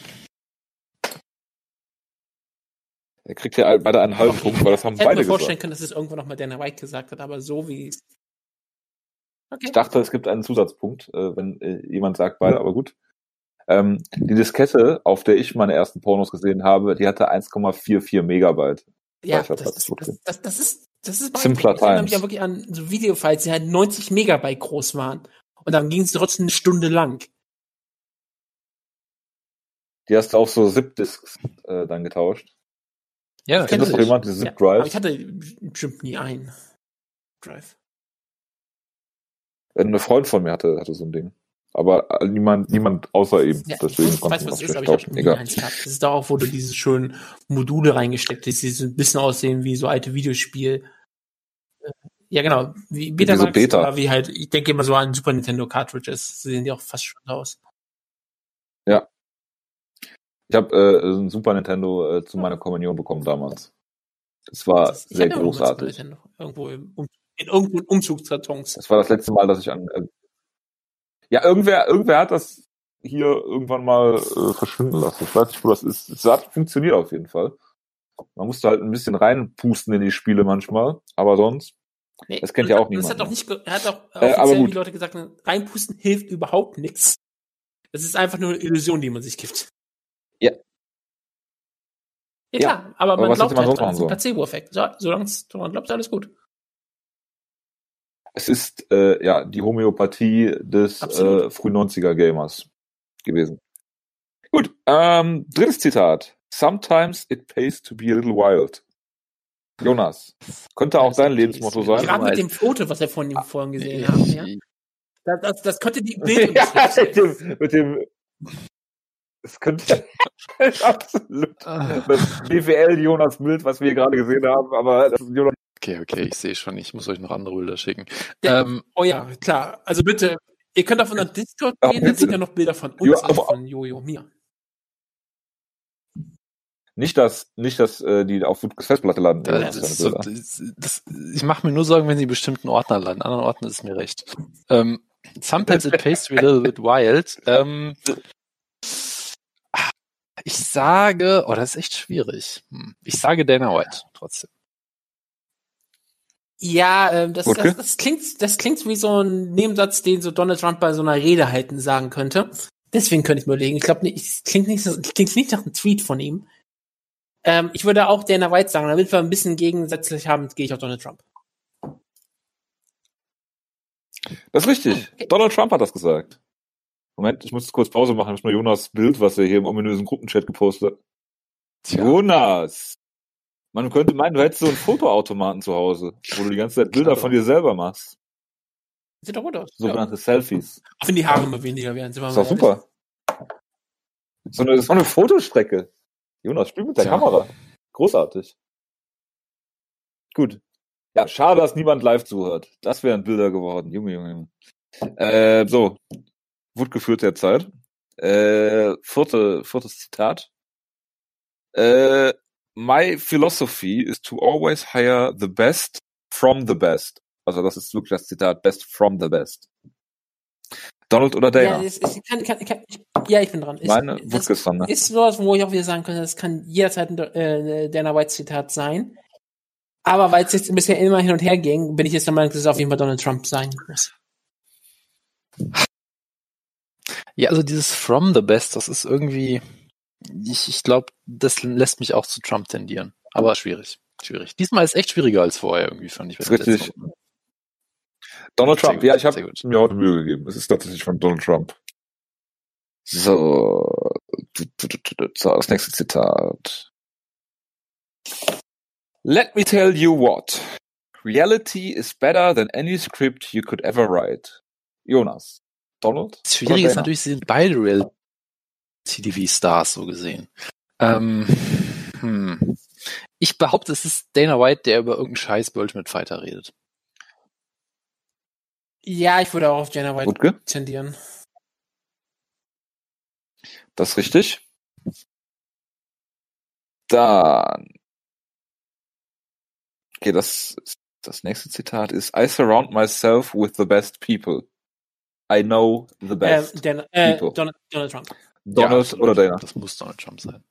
Er kriegt ja beide einen halben Punkt, weil das haben Ich hätte beide mir vorstellen gesagt. können, dass es irgendwo noch mal Dana White gesagt hat, aber so wie. Okay. Ich dachte, es gibt einen Zusatzpunkt, äh, wenn äh, jemand sagt beide, aber gut. Ähm, die Diskette, auf der ich meine ersten Pornos gesehen habe, die hatte 1,44 Megabyte. ja, das, das, das, das ist, das ist Simpler Ich erinnere mich ja wirklich an so Videofiles, die halt 90 Megabyte groß waren. Und dann ging es trotzdem eine Stunde lang. Die hast du auf so Zip-Disks äh, dann getauscht. Ja, Kennt das noch natürlich. jemand, diese Ja, Zip aber ich Drives? hatte bestimmt nie einen Drive. Ein Freund von mir hatte, hatte so ein Ding. Aber niemand, niemand außer ihm. Ja, Deswegen ich weiß, was es ist, aber ich habe Egal. eins gehabt. Das ist da auch, wo du diese schönen Module reingesteckt hast, die so ein bisschen aussehen wie so alte Videospiel. Äh, Ja, genau. Wie Beta. oder wie halt, ich denke immer so an Super Nintendo Cartridges. So sehen die auch fast schon aus. Ich habe äh, ein Super Nintendo äh, zu meiner Kommunion bekommen damals. Das war Das- sehr großartig. Irgendwo im, in irgendwo in Umzugskartons. Das war das letzte Mal, dass ich an. Äh, ja, irgendwer, irgendwer hat das hier irgendwann mal äh, verschwinden lassen. Ich weiß nicht, wo das ist. Es hat funktioniert auf jeden Fall. Man musste halt ein bisschen reinpusten in die Spiele manchmal, aber sonst. Nee, Das kennt ja auch Das niemand, hat doch ne? nicht, er hat doch Äh, aber gut. die Leute gesagt, reinpusten hilft überhaupt nichts. Das ist einfach nur eine Illusion, die man sich gibt. Ja. Ja, klar, aber aber man glaubt halt dran, machen das ist ein Placebo-Effekt. So, solange es- man glaubt, ist alles gut. Es ist äh, ja die Homöopathie des Absolut. äh, früh 90er Gamers gewesen. Gut, ähm, drittes Zitat. Sometimes it pays to be a little wild. Jonas, könnte auch dein Lebensmotto sein. Gerade mit dem Foto, was wir von ihm vorhin gesehen haben. Ja? Das, das, das könnte die (laughs) Bildung ja, mit dem, mit dem es könnte (laughs) absolut das BWL Jonas Bild, was wir hier gerade gesehen haben, aber das ist Jonas Okay, okay, ich sehe schon, ich muss euch noch andere Bilder schicken. Ja. Ähm, Oh ja, klar. Also bitte, ihr könnt auf unseren Discord gehen, da sind ja noch Bilder von uns Ja, und aber- von Jojo mir. nicht dass nicht dass äh, die auf Festplatte landen. das, deine so, das, das, ich mache mir nur Sorgen, wenn sie bestimmten Ordner landen. Anderen Orten ist es mir recht. Ähm, Sometimes (laughs) it pastry a little bit wild. Ähm, ich sage, oh, das ist echt schwierig. Hm. Ich sage Dana White trotzdem. Ja, ähm, das, Okay. das, das klingt, das klingt wie so ein Nebensatz, den so Donald Trump bei so einer Rede halten sagen könnte. Deswegen könnte ich mir überlegen. Ich glaube, nicht, es klingt nicht, klingt nicht nach einem Tweet von ihm. Ähm, ich würde auch Dana White sagen, damit wir ein bisschen gegensätzlich haben, gehe ich auf Donald Trump. Das ist richtig. Okay. Donald Trump hat das gesagt. Moment, ich muss kurz Pause machen. Ich muss mal Jonas Bild, was er hier im ominösen Gruppenchat gepostet hat. Jonas! Man könnte meinen, du hättest so einen Fotoautomaten zu Hause, wo du die ganze Zeit Bilder von dir selber machst. Sieht doch gut aus. Ja. Sogenannte Selfies. Auch wenn die Haare immer weniger werden. Sind wir Ist doch super. So eine, so eine Fotostrecke. Jonas, spiel mit der Tja. Kamera. Großartig. Gut. Ja, schade, dass niemand live zuhört. Das wären Bilder geworden. Junge, Junge, Junge. Äh, so. Wut geführt derzeit. Äh, vierte, viertes Zitat. Äh, my philosophy is to always hire the best from the best. Also das ist wirklich das Zitat, best from the best. Donald oder Ja, Dana? es, es kann, kann, kann, ich, ja, ich bin dran. Es, Meine das ist dran, ne? ist sowas, wo ich auch wieder sagen könnte, das kann jederzeit ein äh, Dana White Zitat sein. Aber weil es jetzt bisher immer hin und her ging, bin ich jetzt der Meinung, dass es auf jeden Fall Donald Trump sein muss. Ja, also dieses From the Best, das ist irgendwie, ich, ich glaube, das lässt mich auch zu Trump tendieren. Aber schwierig, schwierig. Diesmal ist echt schwieriger als vorher irgendwie, fand ich. Richtig. Donald Trump. gut, ja, ich habe mir heute Mühe gegeben. Es ist tatsächlich von Donald Trump. So. So, das nächste Zitat. Let me tell you what. Reality is better than any script you could ever write. Jonas. Donald? Das Schwierige ist natürlich, sie sind beide Reality-TV-Stars so gesehen. Ähm, hm. Ich behaupte, es ist Dana White, der über irgendeinen Scheiß Ultimate Fighter redet. Ja, ich würde auch auf Dana White Wutke? tendieren. Das ist richtig. Dann. Okay, das, das nächste Zitat ist I surround myself with the best people. I know the Ähm, best. Dana, äh, people. Donald, Donald Trump. Donald absolut. oder Dana? Das muss Donald Trump sein.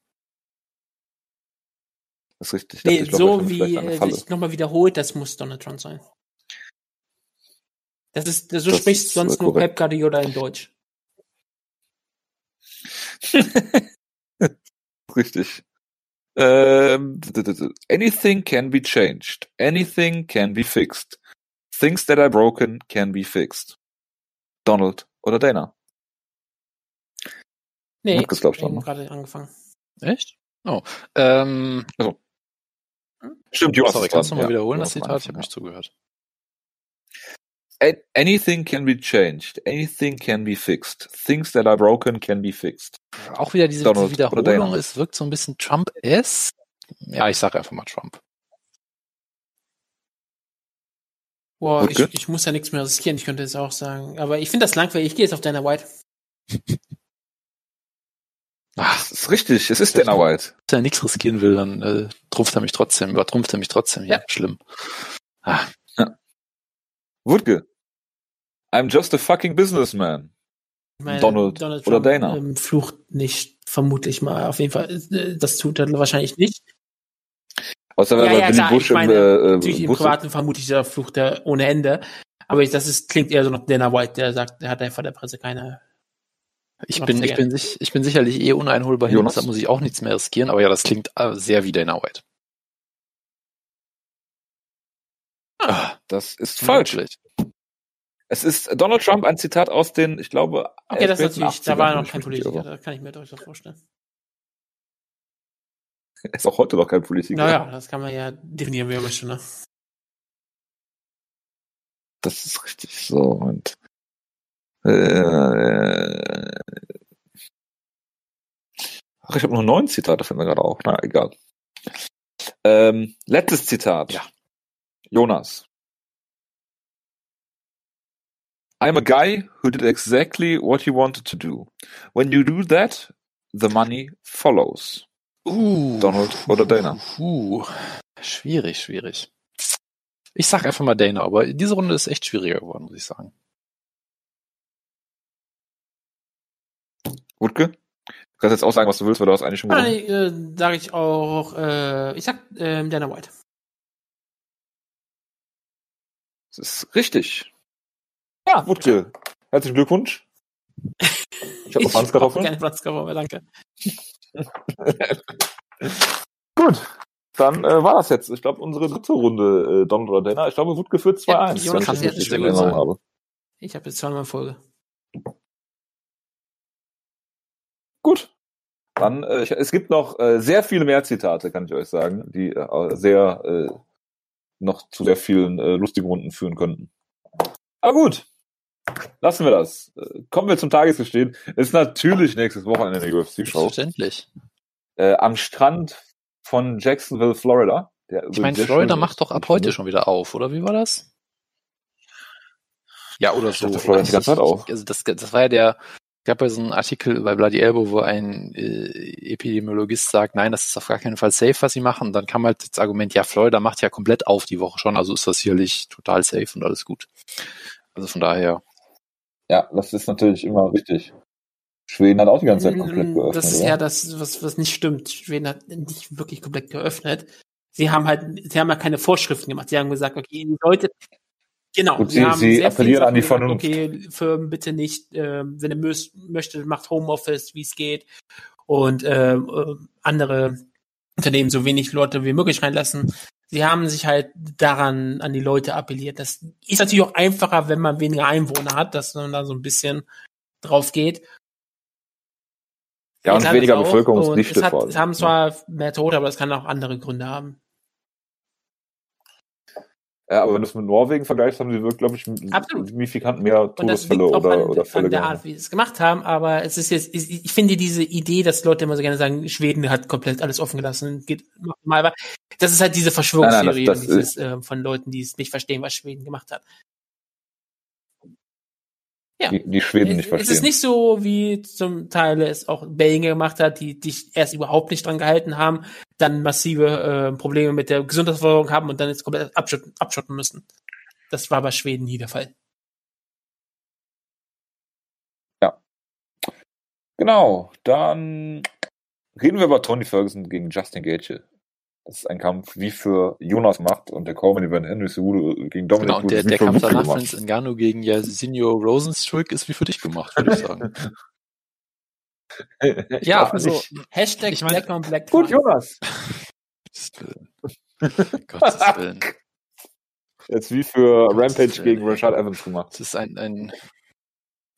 Das ist richtig. Ich Nee, dachte, ich glaube, so bin wie sich nochmal wiederholt, das muss Donald Trump sein. Das ist, so Das spricht ist, sonst äh, nur. Pep Guardiola in Deutsch. (laughs) Richtig. Ähm, anything can be changed. Anything can be fixed. Things that are broken can be fixed. Donald oder Dana? Nee, Wutke ist, glaub ich, dran, ne? gerade angefangen. Echt? Oh. Ähm, Stimmt, Jonas sorry, kannst du nochmal Ja, wiederholen, das Zitat? Ich habe nicht zugehört. Anything can be changed. Anything can be fixed. Things that are broken can be fixed. Auch wieder diese, Donald diese Wiederholung, es wirkt so ein bisschen Trump-es. Ja, ich sage einfach mal Trump. Boah, ich, ich muss ja nichts mehr riskieren, ich könnte es auch sagen. Aber ich finde das langweilig, ich gehe jetzt auf Dana White. (laughs) Ach, Das ist richtig. Es ist Dana White. wenn er nichts riskieren will, dann äh, trumpft er mich trotzdem, übertrumpft er mich trotzdem. Ja, Ja. schlimm. Ah, Wutke. I'm just a fucking businessman. Meine, Donald oder Dana? Ähm, flucht nicht, vermutlich mal. Auf jeden Fall, äh, das tut er wahrscheinlich nicht. Außer wenn Ja, er ja, Billy klar, Bush ich im meine, äh, Natürlich äh, im Bus Privaten vermutlich der flucht er ohne Ende. Aber ich, das ist, klingt eher so nach Dana White, der sagt, er hat einfach der Presse keine. Ich, bin, ich, bin sich, ich bin sicherlich eh uneinholbar hin, Jonas? deshalb muss ich auch nichts mehr riskieren, aber ja, das klingt äh, sehr wie Dana White. Ah, Das ist falsch. wirklich. Es ist Donald Trump ein Zitat aus den, ich glaube, Okay, das ist natürlich, da 80ern, war wenn noch kein Politiker, da kann ich mir durchaus vorstellen. Er ist auch heute noch kein Politiker. Naja, das kann man ja definieren, wie man möchte, ne? Das ist richtig so. Und äh, ach, ich habe noch neun Zitate, fällt mir gerade auf. Na, egal. Ähm, letztes Zitat. Ja. Jonas. I'm a guy who did exactly what he wanted to do. When you do that, the money follows. Uh, Donald oder Dana? Uh, schwierig, schwierig. Ich sag einfach mal Dana, aber diese Runde ist echt schwieriger geworden, muss ich sagen. Wutke? Du kannst jetzt auch sagen, was du willst, weil du hast eigentlich schon Ah, gewonnen. nee, äh, sage ich auch, äh, ich sag ähm, Dana White. Das ist richtig. Ja, Wutke. Herzlichen Glückwunsch. Ich habe noch Franzkartoffeln. Keine Franzkartoffeln, danke. (laughs) Gut. Dann äh, war das jetzt. Ich glaube, unsere dritte Runde, äh, Donald oder Dana. Ich glaube, Wutke führt 2-1. Ja, ich. Ich habe jetzt zweimal in Folge. Gut. Dann, äh, ich, es gibt noch äh, sehr viele mehr Zitate, kann ich euch sagen, die äh, sehr äh, noch zu sehr vielen äh, lustigen Runden führen könnten. Aber gut. Lassen wir das. Äh, kommen wir zum Tagesgeschehen. Ist natürlich nächstes Wochenende eine UFC-Show. Selbstverständlich. Äh, am Strand von Jacksonville, Florida. Der Ich meine, Florida macht doch ab heute schon wieder auf, oder wie war das? Ja, oder so. dachte, Florida hat die ganze Zeit auf. Also das, das war ja der, gab ja so einen Artikel bei Bloody Elbow, wo ein äh, Epidemiologist sagt, nein, das ist auf gar keinen Fall safe, was sie machen. Und dann kam halt das Argument, ja, Florida macht ja komplett auf die Woche schon, also ist das sicherlich total safe und alles gut. Also von daher, Ja, das ist natürlich immer richtig. Schweden hat auch die ganze Zeit komplett Mm, geöffnet. Das ist oder? ja das, was, was nicht stimmt. Schweden hat nicht wirklich komplett geöffnet. Sie haben halt, sie haben ja keine Vorschriften gemacht. Sie haben gesagt, okay, die Leute, genau, Gut, sie- sie sehr appellieren an die Vernunft. gesagt, Okay, Firmen bitte nicht, ähm, wenn ihr müsst, möchtet, macht Homeoffice, wie es geht. Und ähm, äh, andere Unternehmen so wenig Leute wie möglich reinlassen. Sie haben sich halt daran an die Leute appelliert. Das ist natürlich auch einfacher, wenn man weniger Einwohner hat, dass man da so ein bisschen drauf geht. Ja, und weniger Bevölkerungsdichte vor es haben zwar mehr Tote, aber es kann auch andere Gründe haben. Ja, aber wenn du es mit Norwegen vergleichst, haben sie wirklich, glaube ich, Absolut. signifikant mehr Todesfälle oder, an, oder Fälle an der. Art, wie sie es gemacht haben, aber es ist jetzt, ich, finde diese Idee, dass Leute immer so gerne sagen, Schweden hat komplett alles offen gelassen, geht mal, aber das ist halt diese Verschwörungstheorie Nein, nein, das- das dieses, äh, von Leuten, die es nicht verstehen, was Schweden gemacht hat. Ja. Die, die Schweden nicht es verstehen. ist nicht so, wie zum Teil es auch Belgien gemacht hat, die dich erst überhaupt nicht dran gehalten haben, dann massive äh, Probleme mit der Gesundheitsversorgung haben und dann jetzt komplett abschotten, abschotten müssen. Das war bei Schweden nie der Fall. Genau, dann reden wir über Tony Ferguson gegen Justin Gaethje. Das ist ein Kampf wie für Jonas macht und der Coleman Event Henry Cejudo gegen Dominic genau, und der, der Kampf danach. Vince Ngannou gegen Jairzinho Rosenstruck ist wie für dich gemacht, würde ich sagen. (laughs) Ich ja, also, nicht. Hashtag Ich meine- Black on Black. Gut. Jonas. (laughs) Gottes Willen. (laughs) Gottes Willen. Jetzt wie für Rampage gegen. Rashad Evans gemacht. Das ist ein, ein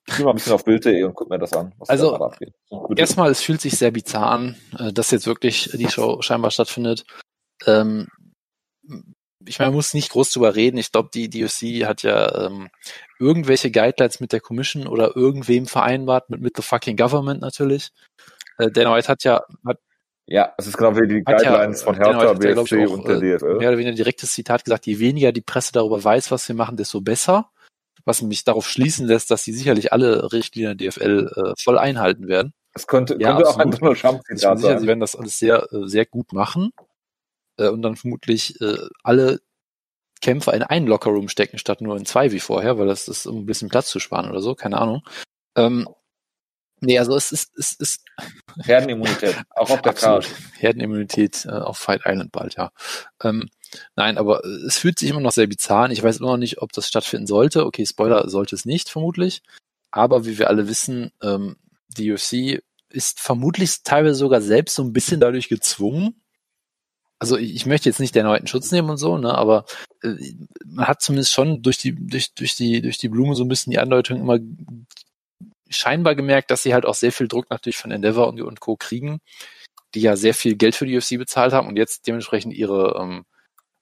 Ich geh mal ein bisschen auf Bild.de und guck mir das an, was Also, da gerade abgeht. Gut. Erstmal, es fühlt sich sehr bizarr an, äh, dass jetzt wirklich die Show scheinbar stattfindet. Ähm, ich meine, man muss nicht groß drüber reden. Ich glaube, die DOC hat ja ähm, irgendwelche Guidelines mit der Commission oder irgendwem vereinbart, mit, mit the fucking government natürlich. Äh, Dana White hat ja, hat Ja, es ist genau wie die ja, Guidelines von Hertha, hat ja, glaub ich, BFC auch, und der äh, DFL. mehr oder weniger direktes Zitat gesagt, je weniger die Presse darüber weiß, was wir machen, desto besser. Was mich darauf schließen lässt, dass sie sicherlich alle Richtlinien der DFL äh, voll einhalten werden. Es könnte, Ja, könnte auch ein. Donald Trump Ich bin Zitat sicher, sie werden das alles sehr, äh, sehr gut machen äh, und dann vermutlich äh, alle Kämpfer in einen Lockerroom stecken, statt nur in zwei wie vorher, weil das ist, um ein bisschen Platz zu sparen oder so, keine Ahnung. Ähm, nee, also es ist, es ist Herdenimmunität, auch auf der (laughs) Karte. Herdenimmunität äh, auf Fight Island bald, ja. Ähm, nein, aber äh, es fühlt sich immer noch sehr bizarr an. Ich weiß immer noch nicht, ob das stattfinden sollte. Okay, Spoiler sollte es nicht, vermutlich. Aber wie wir alle wissen, ähm, die UFC ist vermutlich teilweise sogar selbst so ein bisschen dadurch gezwungen. Also ich, ich möchte jetzt nicht den Leuten Schutz nehmen und so, ne, aber äh, man hat zumindest schon durch die, durch, durch die, durch die Blume so ein bisschen die Andeutung immer scheinbar gemerkt, dass sie halt auch sehr viel Druck natürlich von Endeavor und, und Co. kriegen, die ja sehr viel Geld für die UFC bezahlt haben und jetzt dementsprechend ihre, ähm,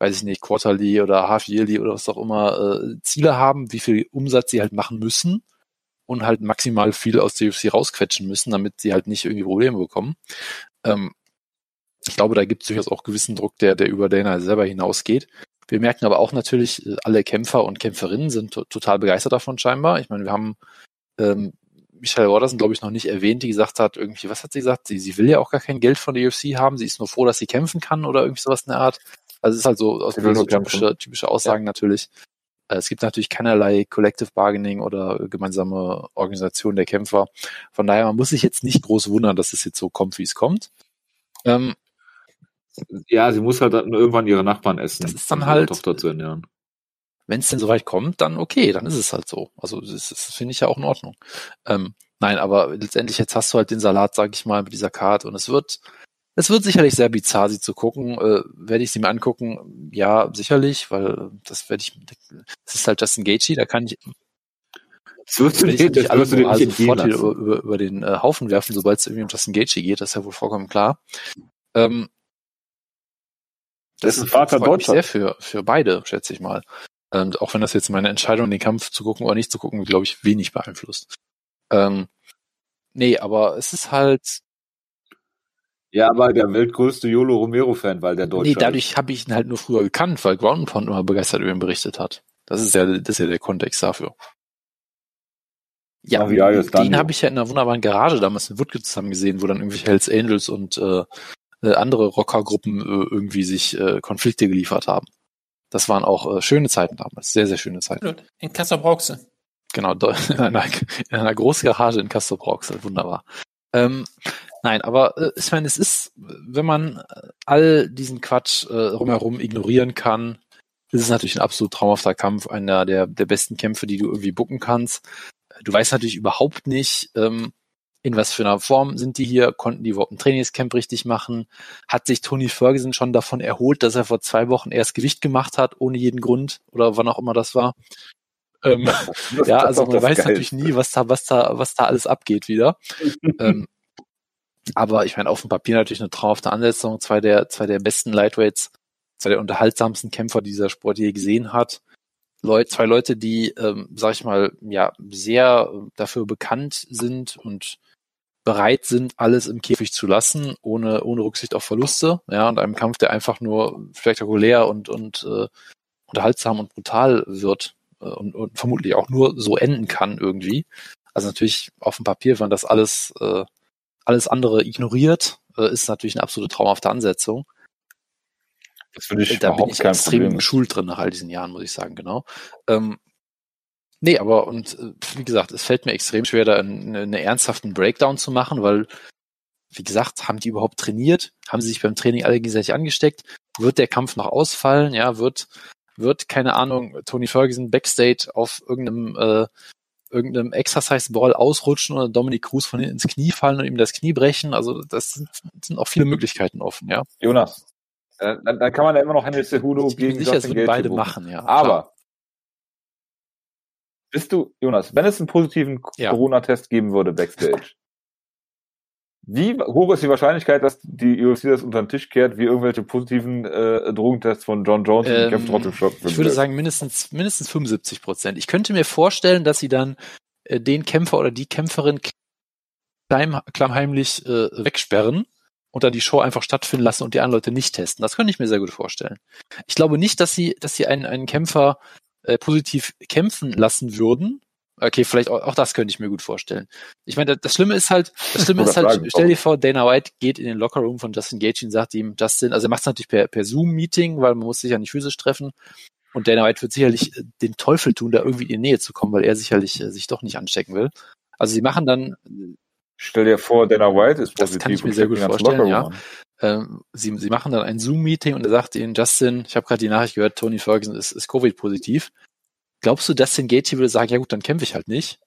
weiß ich nicht, Quarterly oder Half-Yearly oder was auch immer, äh, Ziele haben, wie viel Umsatz sie halt machen müssen und halt maximal viel aus der UFC rausquetschen müssen, damit sie halt nicht irgendwie Probleme bekommen. Ähm, ich glaube, da gibt es durchaus auch gewissen Druck, der, der über Dana selber hinausgeht. Wir merken aber auch natürlich, äh, alle Kämpfer und Kämpferinnen sind to total begeistert davon scheinbar. Ich meine, wir haben ähm, Michelle Watterson, glaube ich, noch nicht erwähnt, die gesagt hat, irgendwie, was hat sie gesagt? Sie, sie will ja auch gar kein Geld von der UFC haben, sie ist nur froh, dass sie kämpfen kann oder irgendwie sowas in der Art. Also es ist halt so aus so typische, typische Aussagen natürlich. Äh, es gibt natürlich keinerlei Collective Bargaining oder gemeinsame Organisation der Kämpfer. Von daher, man muss sich jetzt nicht groß wundern, dass es jetzt so kommt, wie es kommt. Ähm, Ja, sie muss halt irgendwann ihre Nachbarn essen. Das ist dann halt- Tochter zu ernähren. wenn es denn soweit kommt, dann okay, dann ist es halt so. Also das, das finde ich ja auch in Ordnung. Ähm, nein, aber letztendlich jetzt hast du halt den Salat, sag ich mal, mit dieser Karte und es wird, es wird sicherlich sehr bizarr, sie zu gucken. Äh, werde ich sie mir angucken? Ja, sicherlich, weil das werde ich. Das ist halt Justin Gaethje, da kann ich, Das wirst du nicht, natürlich das alle wirst du nicht sofort lassen. über, über, den äh, Haufen werfen, sobald es irgendwie um Justin Gaethje geht. Das ist ja wohl vollkommen klar. Ähm, Dessen Vater freut mich Deutscher. sehr für, für beide, schätze ich mal. Ähm, auch wenn das jetzt meine Entscheidung, den Kampf zu gucken oder nicht zu gucken, glaube ich, wenig beeinflusst. Ähm, nee, aber es ist halt, Ja, aber der weltgrößte Yolo Romero-Fan, weil der Deutsche nee, dadurch habe ich ihn halt nur früher gekannt, weil Ground Pound immer begeistert über ihn berichtet hat. Das ist ja, das ist ja der Kontext dafür. Ja, ja, den habe ich ja in einer wunderbaren Garage damals in Woodgate zusammen gesehen, wo dann irgendwelche Hells Angels und äh, äh, andere Rockergruppen äh, irgendwie sich äh, Konflikte geliefert haben. Das waren auch äh, schöne Zeiten damals, sehr, sehr schöne Zeiten. In Kassel Brauxe. Genau, (laughs) in einer, in einer Großgarage in Castor Brauxel, wunderbar. Ähm, nein, aber äh, ich meine, es ist, wenn man äh, all diesen Quatsch äh, rumherum ignorieren kann, ist es natürlich ein absolut traumhafter Kampf, einer der, der besten Kämpfe, die du irgendwie bucken kannst. Du weißt natürlich überhaupt nicht, ähm, in was für einer Form sind die hier, konnten die überhaupt ein Trainingscamp richtig machen, hat sich Tony Ferguson schon davon erholt, dass er vor zwei Wochen erst Gewicht gemacht hat, ohne jeden Grund oder wann auch immer das war. Ähm, (laughs) Das- ja, also man weiß Geilste. natürlich nie, was da, was da, was da alles abgeht wieder. (laughs) ähm, aber ich meine, auf dem Papier natürlich eine traumhafte Ansetzung. Zwei der, zwei der besten Lightweights, zwei der unterhaltsamsten Kämpfer, die dieser Sport je gesehen hat. Leute, zwei Leute, die, ähm, sag ich mal, ja, sehr äh, dafür bekannt sind und bereit sind, alles im Käfig zu lassen, ohne, ohne Rücksicht auf Verluste. Ja, und einem Kampf, der einfach nur spektakulär und, und äh, unterhaltsam und brutal wird äh, und, und vermutlich auch nur so enden kann irgendwie. Also natürlich auf dem Papier, wenn man das alles, äh, alles andere ignoriert, äh, ist natürlich eine absolute traumhafte Ansetzung. Das finde ich da bin überhaupt ich kein extrem Problem. geschult drin nach all diesen Jahren, muss ich sagen, genau. Ähm, nee, aber und äh, wie gesagt, es fällt mir extrem schwer, da einen, einen ernsthaften Breakdown zu machen, weil, wie gesagt, haben die überhaupt trainiert? Haben sie sich beim Training alle gegenseitig angesteckt? Wird der Kampf noch ausfallen? Ja, wird, wird, keine Ahnung, Tony Ferguson backstage auf irgendeinem, äh, irgendeinem Exercise-Ball ausrutschen oder Dominic Cruz von hinten ins Knie fallen und ihm das Knie brechen? Also, das sind, sind auch viele Möglichkeiten offen, ja. Jonas, äh, dann, dann kann man ja immer noch Henry Cejudo gegen sicher, Justin Gaethje beide machen, ja. klar. Aber bist du, Jonas, wenn es einen positiven Ja. Corona-Test geben würde backstage, wie hoch ist die Wahrscheinlichkeit, dass die UFC das unter den Tisch kehrt, wie irgendwelche positiven äh, Drogentests von John Jones und Ähm, Kämpfe trotzdem stoppen? Ich würde sagen mindestens, mindestens 75 Prozent. Ich könnte mir vorstellen, dass sie dann äh, den Kämpfer oder die Kämpferin klein, klammheimlich äh, wegsperren und dann die Show einfach stattfinden lassen und die anderen Leute nicht testen. Das könnte ich mir sehr gut vorstellen. Ich glaube nicht, dass sie, dass sie einen, einen Kämpfer äh, positiv kämpfen lassen würden. Okay, vielleicht auch, auch das könnte ich mir gut vorstellen. Ich meine, das, das Schlimme ist halt, das Schlimme ist halt, stell dir vor, Dana White geht in den Lockerroom von Justin Gaethje und sagt ihm, Justin, also er macht es natürlich per, per Zoom-Meeting, weil man muss sich ja nicht physisch treffen. Und Dana White wird sicherlich äh, den Teufel tun, da irgendwie in die Nähe zu kommen, weil er sicherlich äh, sich doch nicht anstecken will. Also sie machen dann, Stell dir vor, Dana White ist Das positiv. kann ich mir sehr gut vorstellen, ja. ähm, sie, sie machen dann ein Zoom-Meeting und er sagt ihnen, Justin, ich habe gerade die Nachricht gehört, Tony Ferguson ist, ist Covid-positiv. Glaubst du, Justin Gaethje würde sagen, ja gut, dann kämpfe ich halt nicht?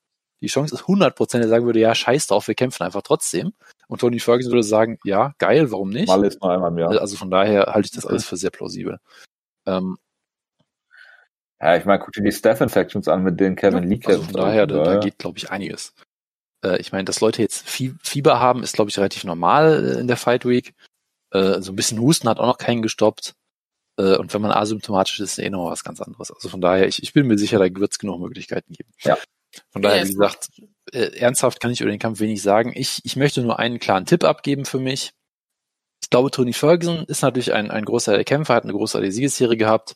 Die Chance ist 100 Prozent, er sagen würde, ja, scheiß drauf, wir kämpfen einfach trotzdem. Und Tony Ferguson würde sagen, ja, geil, warum nicht? Mal ist nur einmal im Jahr. Also von daher halte ich das alles für sehr plausibel. Ähm, Ja, ich meine, guck dir die Staff-Infections an, mit denen Kevin Lee also kämpft. von daher, da, da Ja. geht, glaube ich, einiges. Äh, ich meine, dass Leute jetzt Fie- Fieber haben, ist, glaube ich, relativ normal äh, in der Fight Week. Äh, so ein bisschen Husten hat auch noch keinen gestoppt. Äh, und wenn man asymptomatisch ist, ist eh noch was ganz anderes. Also von daher, ich, ich bin mir sicher, da wird es genug Möglichkeiten geben. Ja. Von daher, Ja, wie es- gesagt, äh, ernsthaft kann ich über den Kampf wenig sagen. Ich, ich möchte nur einen klaren Tipp abgeben für mich. Ich glaube, Tony Ferguson ist natürlich ein, ein großer Kämpfer, hat eine großartige Siegesserie gehabt.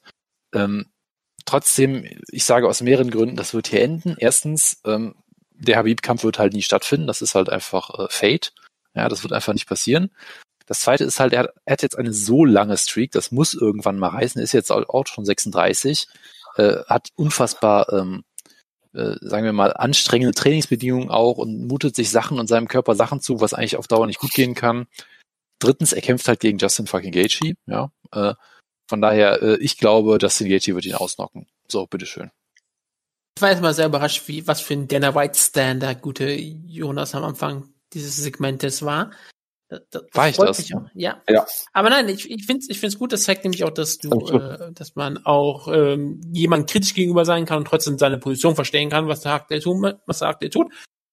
Ähm, trotzdem, ich sage aus mehreren Gründen, das wird hier enden. Erstens, ähm, der Habib-Kampf wird halt nie stattfinden. Das ist halt einfach äh, Fate. Ja, das wird einfach nicht passieren. Das zweite ist halt, er hat, jetzt eine so lange Streak, das muss irgendwann mal reißen, ist jetzt auch auch schon 36. äh, hat unfassbar, ähm, äh, sagen wir mal, anstrengende Trainingsbedingungen auch und mutet sich Sachen und seinem Körper Sachen zu, was eigentlich auf Dauer nicht gut gehen kann. Drittens, er kämpft halt gegen Justin fucking Gaethje, ja. Äh, von daher, äh, ich glaube, Justin Gaethje wird ihn ausnocken. So, bitteschön. Ich war jetzt mal sehr überrascht, wie, was für ein Dana White Stand der gute Jonas am Anfang dieses Segmentes war. Das, das War ich das? mich auch. Ja. Ja. Aber nein, ich, ich finde es ich find's gut, das zeigt nämlich auch, dass du, äh, dass man auch ähm, jemand kritisch gegenüber sein kann und trotzdem seine Position verstehen kann, was sagt er tut, was sagt er tut.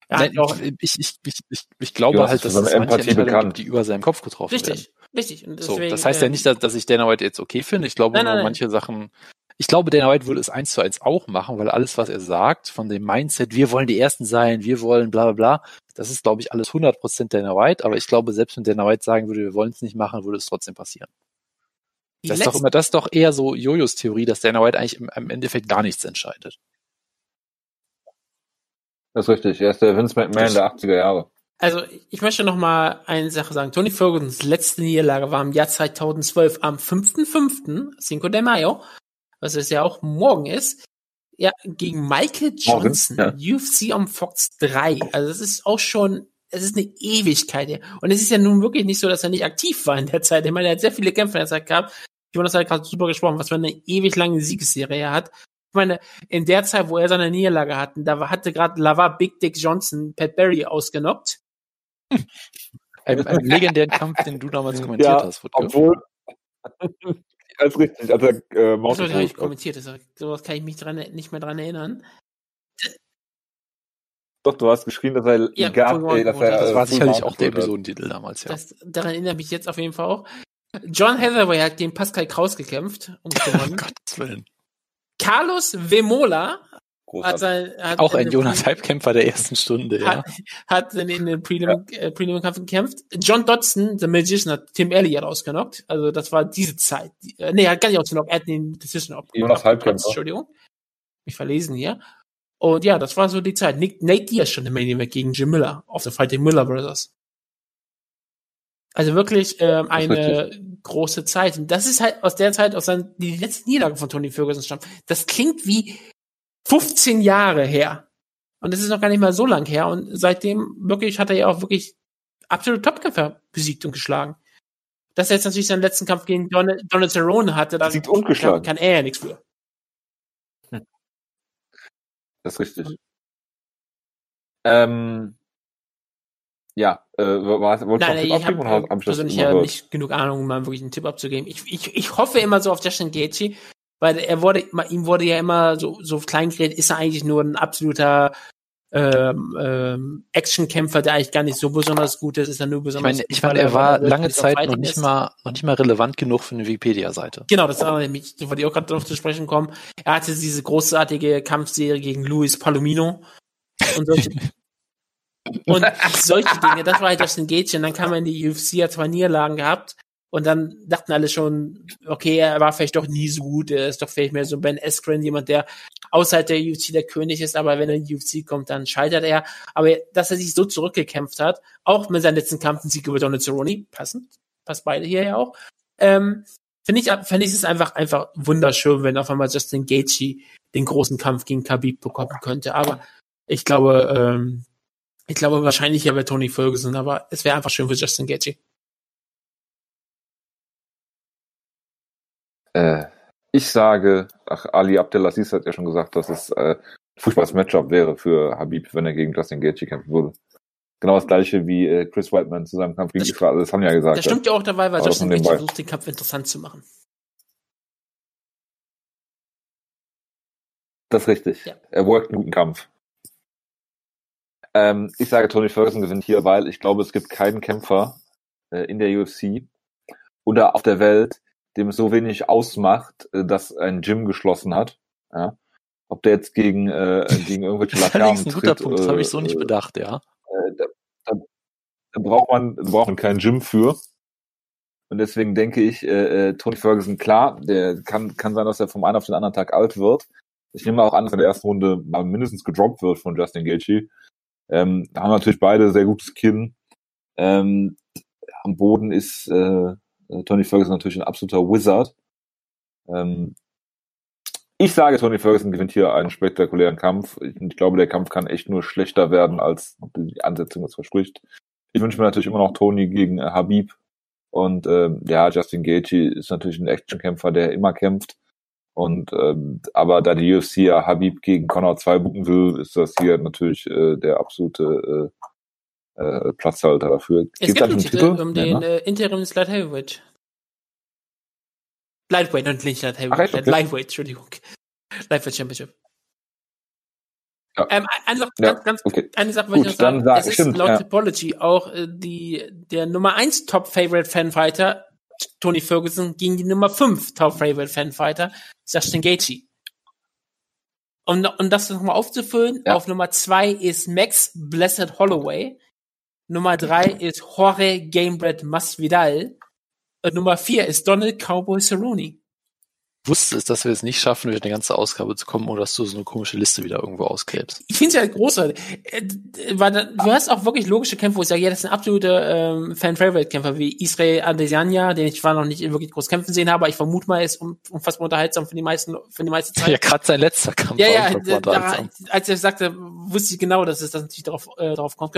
Hat Nein, auch, ich, ich, ich, ich, ich, glaube halt, ist dass es Empathie bekannt. gibt, die über seinem Kopf getroffen werden. richtig, richtig. Und So, deswegen, das heißt ja ähm, nicht, dass, dass ich Dana White jetzt okay finde. Ich glaube Nein, nur, nein, nein. manche Sachen. Ich glaube, Dana White würde es eins zu eins auch machen, weil alles, was er sagt, von dem Mindset, wir wollen die Ersten sein, wir wollen bla bla bla, das ist, glaube ich, alles 100% Dana White. Aber ich glaube, selbst wenn Dana White sagen würde, wir wollen es nicht machen, würde es trotzdem passieren. die Das ist, doch immer, das ist doch eher so Jojos Theorie, dass Dana White eigentlich im, im Endeffekt gar nichts entscheidet. Das ist richtig. Er ist der Vince McMahon der 80er Jahre. Also ich möchte noch mal eine Sache sagen. Tony Fergusons letzte Niederlage war im Jahr 2012 am 5.5., Cinco de Mayo, was es ja auch morgen ist, ja, gegen Michael Morgen, Johnson, ja. UFC on Fox 3. Also das ist auch schon, es ist eine Ewigkeit. her. Und es ist ja nun wirklich nicht so, dass er nicht aktiv war in der Zeit. Ich meine, er hat sehr viele Kämpfe in der Zeit gehabt. Jonas hat gerade super gesprochen, was für eine ewig lange Siegesserie er hat. Ich meine, in der Zeit, wo er seine Niederlage hatten, da hatte gerade Lava Big Dick Johnson Pat Barry ausgenockt. Ein, ein legendären Kampf, den du damals (laughs) kommentiert hast, Wutke. Obwohl, (laughs) als richtig, als er äh, Das Mountain habe ich Goat- kommentiert, das, sowas kann ich mich dran, nicht mehr dran erinnern. Doch, du hast geschrien, dass er Ja, gab, ey, dass er, Das war sicherlich auch der. Episodentitel damals, ja. Das, daran erinnere ich mich jetzt auf jeden Fall auch. John Hathaway hat gegen Pascal Kraus gekämpft und Um (laughs) gewonnen. Gottes Willen. Carlos Vemola hat sein, hat Auch in ein Jonas Halbkämpfer der ersten Stunde, ja. hat, hat in in den Prelim, äh, Prelim-Kampf gekämpft. John Dodson, The Magician, hat Tim Elliott ausgenockt. Also das war diese Zeit. Die- äh, Nee, er hat gar nicht ausgenockt, er hat den Decision ab- Jonas Halbkämpfer. Entschuldigung. Mich verlesen hier. Und ja, das war so die Zeit. Nick, Nate Diaz schon im Main Event gegen Jim Miller auf der Fighting Miller Brothers. Also wirklich ähm, eine große Zeit. Und das ist halt aus der Zeit, aus seinen, die letzte Niederlage von Tony Ferguson stammt. Das klingt wie 15 Jahre her. Und das ist noch gar nicht mal so lang her. Und seitdem wirklich hat er ja auch wirklich absolute Topkämpfer besiegt und geschlagen. Dass er jetzt natürlich seinen letzten Kampf gegen Donald, Donald Cerrone hatte, da und kann, kann er ja nichts für. Das ist richtig. Ähm, ja, äh, war, wolltest du Nein, noch nein, Tipp ich abgeben habe ich das persönlich ja nicht genug Ahnung, um mal wirklich einen Tipp abzugeben. Ich, ich, ich hoffe immer so auf Justin Gaethje, weil er wurde, ihm wurde ja immer so, so klein geredet, ist er eigentlich nur ein absoluter ähm, ähm, Actionkämpfer, der eigentlich gar nicht so besonders gut ist, ist er nur Ich besonders meine, gut, ich weil meine, er war lange Zeit noch nicht ist. mal, noch nicht mal relevant genug für eine Wikipedia-Seite. Genau, das war nämlich, so wollte ich auch gerade darauf zu sprechen kommen. Er hatte diese großartige Kampfserie gegen Luis Palomino und solche, (laughs) und solche Dinge. Das war halt Gaethje. Und dann kam er in die UFC, hat zwei Niederlagen gehabt. Und dann dachten alle schon, okay, er war vielleicht doch nie so gut. Er ist doch vielleicht mehr so Ben Askren, jemand, der außerhalb der UFC der König ist. Aber wenn er in die UFC kommt, dann scheitert er. Aber dass er sich so zurückgekämpft hat, auch mit seinem letzten Kampf, ein Sieg über Donald Cerrone, passend, passt beide hier ja auch, ähm, finde ich, finde ich es einfach, einfach wunderschön, wenn auf einmal Justin Gaethje den großen Kampf gegen Khabib bekommen könnte. Aber ich glaube, ähm, ich glaube wahrscheinlich ja bei Tony Ferguson, aber es wäre einfach schön für Justin Gaethje. Äh, ich sage, ach, Ali Abdelaziz hat ja schon gesagt, dass es äh, ein furchtbares Matchup wäre für Habib, wenn er gegen Justin Gaethje kämpfen würde. Genau das gleiche wie äh, Chris Whiteman zu seinem Kampf gegen Das- Israel Adesanya gesagt Das stimmt ja auch dabei, weil Justin Gaethje versucht, den Kampf interessant zu machen. Das ist richtig. Ja. Er workt einen guten Kampf. Ähm, ich sage, Tony Ferguson gewinnt hier, weil ich glaube, es gibt keinen Kämpfer äh, in der UFC oder auf der Welt, dem es so wenig ausmacht, äh, dass ein Gym geschlossen hat. Ja? Ob der jetzt gegen, äh, gegen irgendwelche (laughs) Laternen ein guter tritt, Punkt, das habe ich so äh, nicht äh, bedacht, ja. da, da, da braucht man da braucht man kein Gym für. Und deswegen denke ich, äh, Tony Ferguson, klar, der kann, kann sein, dass er vom einen auf den anderen Tag alt wird. Ich nehme auch an, dass er in der ersten Runde mal mindestens gedroppt wird von Justin Gaethje. Ähm, haben natürlich beide sehr gutes Kinn. Ähm, am Boden ist äh, Tony Ferguson natürlich ein absoluter Wizard. Ähm, Ich sage, Tony Ferguson gewinnt hier einen spektakulären Kampf. Ich, ich glaube, der Kampf kann echt nur schlechter werden, als die Ansetzung das verspricht. Ich wünsche mir natürlich immer noch Tony gegen äh, Habib. Und ähm, ja, Justin Gaethje ist natürlich ein Actionkämpfer, der immer kämpft. Und ähm, aber da die UFC ja Habib gegen Conor 2 buchen will, ist das hier natürlich äh, der absolute äh, Platzhalter dafür. Es gibt einen eigentlich Titel um den Ja, ne? äh, Interim Light Heavyweight. Lightweight und nicht Light Ach, Heavyweight. echt? Okay. Lightweight, Entschuldigung. Lightweight Championship. Ja. Ähm, eine Sache, Ja, ganz, ganz, okay. eine Sache Gut, ich noch sagen. sag- es ist stimmt, laut ja. Topology auch äh, die, der Nummer 1 Top Favorite Fanfighter, Tony Ferguson, gegen die Nummer 5 Top Favorite Fanfighter, Justin Gaethje. Um, um das nochmal aufzufüllen, Ja. auf Nummer 2 ist Max Blessed Holloway. Nummer 3 ist Jorge Gamebred Masvidal. Und Nummer 4 ist Donald Cowboy Cerrone. Wusste es, dass wir es nicht schaffen, durch eine ganze Ausgabe zu kommen, oder dass du so eine komische Liste wieder irgendwo ausklebst. Ich finde es ja großartig. Äh, weil Du hast auch wirklich logische Kämpfe, wo ich sage, ja, das sind absolute ähm, Fan-Favorite-Kämpfer, wie Israel Adesanya, den ich zwar noch nicht wirklich groß kämpfen sehen habe, aber ich vermute mal, ist um, unfassbar unterhaltsam für die meisten, für die meiste Zeit. Ja, gerade sein letzter Kampf Ja, war ja, da, als er sagte, wusste ich genau, dass es das natürlich darauf, äh, darauf kommt.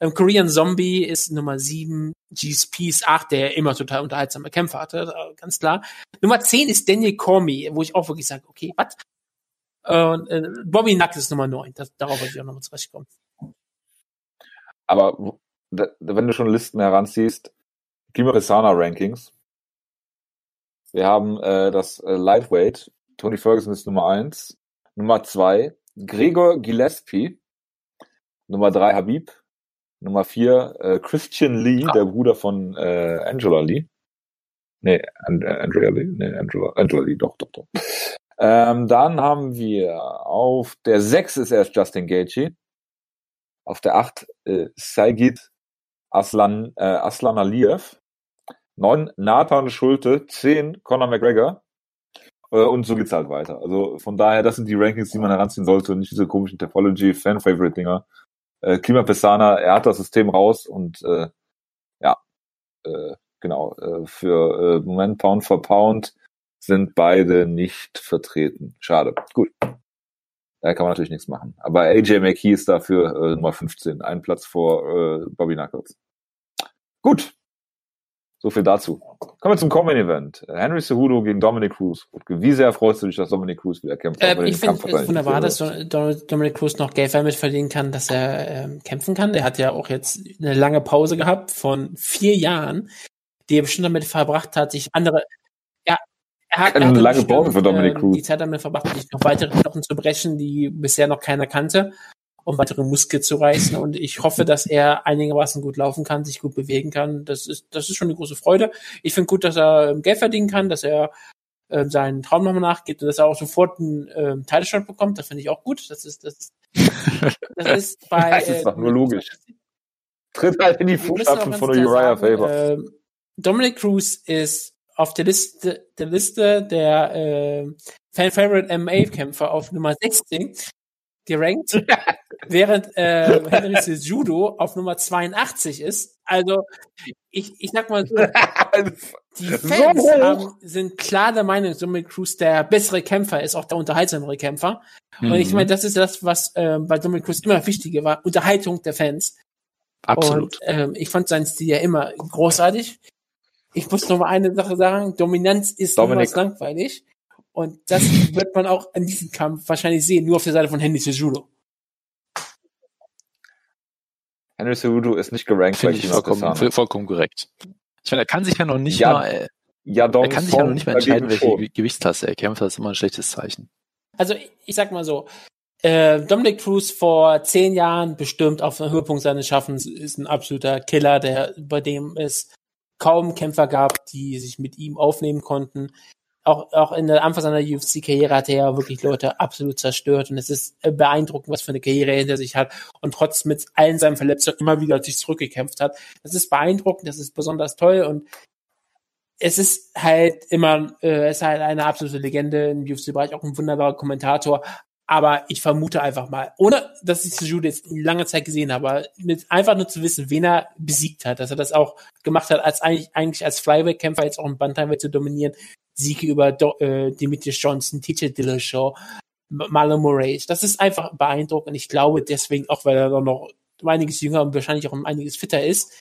Ähm, Korean Zombie ist Nummer 7, GSP ist 8, der immer total unterhaltsame Kämpfe hatte, äh, ganz klar. Nummer 10 ist Daniel Cormier, wo ich auch wirklich sage, okay, was? Äh, Bobby Knuckles ist Nummer 9, das, darauf wollte ich auch noch mal zurechtkommen. Aber wenn du schon Listen heranziehst, Kimerisana Rankings. Wir haben äh, das äh, Lightweight. Tony Ferguson ist Nummer eins. Nummer zwei Gregor Gillespie. Nummer drei Habib. Nummer vier äh, Christian Lee, der Bruder von äh, Angela Lee. Nee, And äh, Andrea Lee. Nee, Angela, Angela Lee, doch, doch, doch. Ähm, dann haben wir auf der sechs ist erst Justin Gaethje. Auf der 8 äh, Saigid Aslan, äh, Aslan Aliyev. 9 Nathan Schulte. 10 Conor McGregor. Äh, und so geht's halt weiter. Also von daher, das sind die Rankings, die man heranziehen sollte nicht diese komischen Topology Fan-Favorite-Dinger. Äh, Klima Pesana, er hat das System raus und äh, ja, äh, genau, äh, für äh, Moment Pound for Pound sind beide nicht vertreten. Schade. Gut. Da kann man natürlich nichts machen. Aber AJ McKee ist dafür äh, Nummer 15, ein Platz vor äh, Bobby Knuckles. Gut. So viel dazu. Kommen wir zum Common Event. Henry Cejudo gegen Dominic Cruz. Wie sehr freust du dich, dass Dominic Cruz wieder kämpft? Äh, ich finde es wunderbar, dass Dominic Cruz noch Geld damit verdienen kann, dass er ähm, kämpfen kann. Der hat ja auch jetzt eine lange Pause gehabt von vier Jahren, die er bestimmt damit verbracht hat, sich andere. Ja, er hat, Eine lange bestimmt, Pause für Dominic ähm, Cruz. Die Zeit damit verbracht, sich noch weitere Knochen zu brechen, die bisher noch keiner kannte, um weitere Muskeln zu reißen. Und ich hoffe, dass er einigermaßen gut laufen kann, sich gut bewegen kann. Das ist, das ist schon eine große Freude. Ich finde gut, dass er ähm, Geld verdienen kann, dass er ähm, seinen Traum nochmal nachgeht und dass er auch sofort einen ähm, Titelshot bekommt. Das finde ich auch gut. Das ist, das das (laughs) ist bei. Das ist doch nur logisch. Tritt halt in die Fußstapfen von klar Uriah Faber. ähm, Dominic Cruz ist auf der Liste, der Liste der äh, Fan-Favorite MMA-Kämpfer auf Nummer 16 gerankt, (laughs) während äh, Henry Cejudo auf Nummer 82 ist. Also ich, ich sag mal so, (laughs) die So Fans hoch. haben, sind klar der Meinung, Dominic Cruz der bessere Kämpfer ist, auch der unterhaltsamere Kämpfer. Und ich Mhm. meine, das ist das, was ähm, bei Dominic Cruz immer wichtiger war, Unterhaltung der Fans. Absolut. Und ähm, ich fand seinen Stil ja immer großartig. Ich muss noch mal eine Sache sagen, Dominanz ist Dominik. langweilig. Und das wird man auch an diesem Kampf wahrscheinlich sehen, nur auf der Seite von Henry Cejudo. Henry Cejudo ist nicht gerankt Finde ich vollkommen, vollkommen korrekt. Ich meine, er kann sich ja noch nicht Ja, mal, äh, Ja, er kann sich ja noch nicht mehr dagegen entscheiden, welche schon. Ge- Gewichtsklasse er kämpft. Das ist immer ein schlechtes Zeichen. Also ich, ich sag mal so, äh, Dominic Cruz vor zehn Jahren bestimmt auf dem Höhepunkt seines Schaffens ist ein absoluter Killer, der bei dem es kaum Kämpfer gab, die sich mit ihm aufnehmen konnten. Auch, auch in der Anfang seiner UFC-Karriere hat er ja wirklich Leute absolut zerstört und es ist äh, beeindruckend, was für eine Karriere er hinter sich hat und trotz mit allen seinen Verletzungen immer wieder sich zurückgekämpft hat. Das ist beeindruckend, das ist besonders toll und es ist halt immer, äh, es ist halt eine absolute Legende im UFC-Bereich, auch ein wunderbarer Kommentator. Aber ich vermute einfach mal, ohne dass ich Jude jetzt lange Zeit gesehen habe, mit einfach nur zu wissen, wen er besiegt hat, dass er das auch gemacht hat, als eigentlich, eigentlich als Flyweight-Kämpfer jetzt auch im Bantamweight zu dominieren, Siege über Do äh, Demetrius Johnson, TJ Dillashaw, Marlon Moraes. Das ist einfach beeindruckend. Ich glaube deswegen, auch weil er noch einiges jünger und wahrscheinlich auch einiges fitter ist,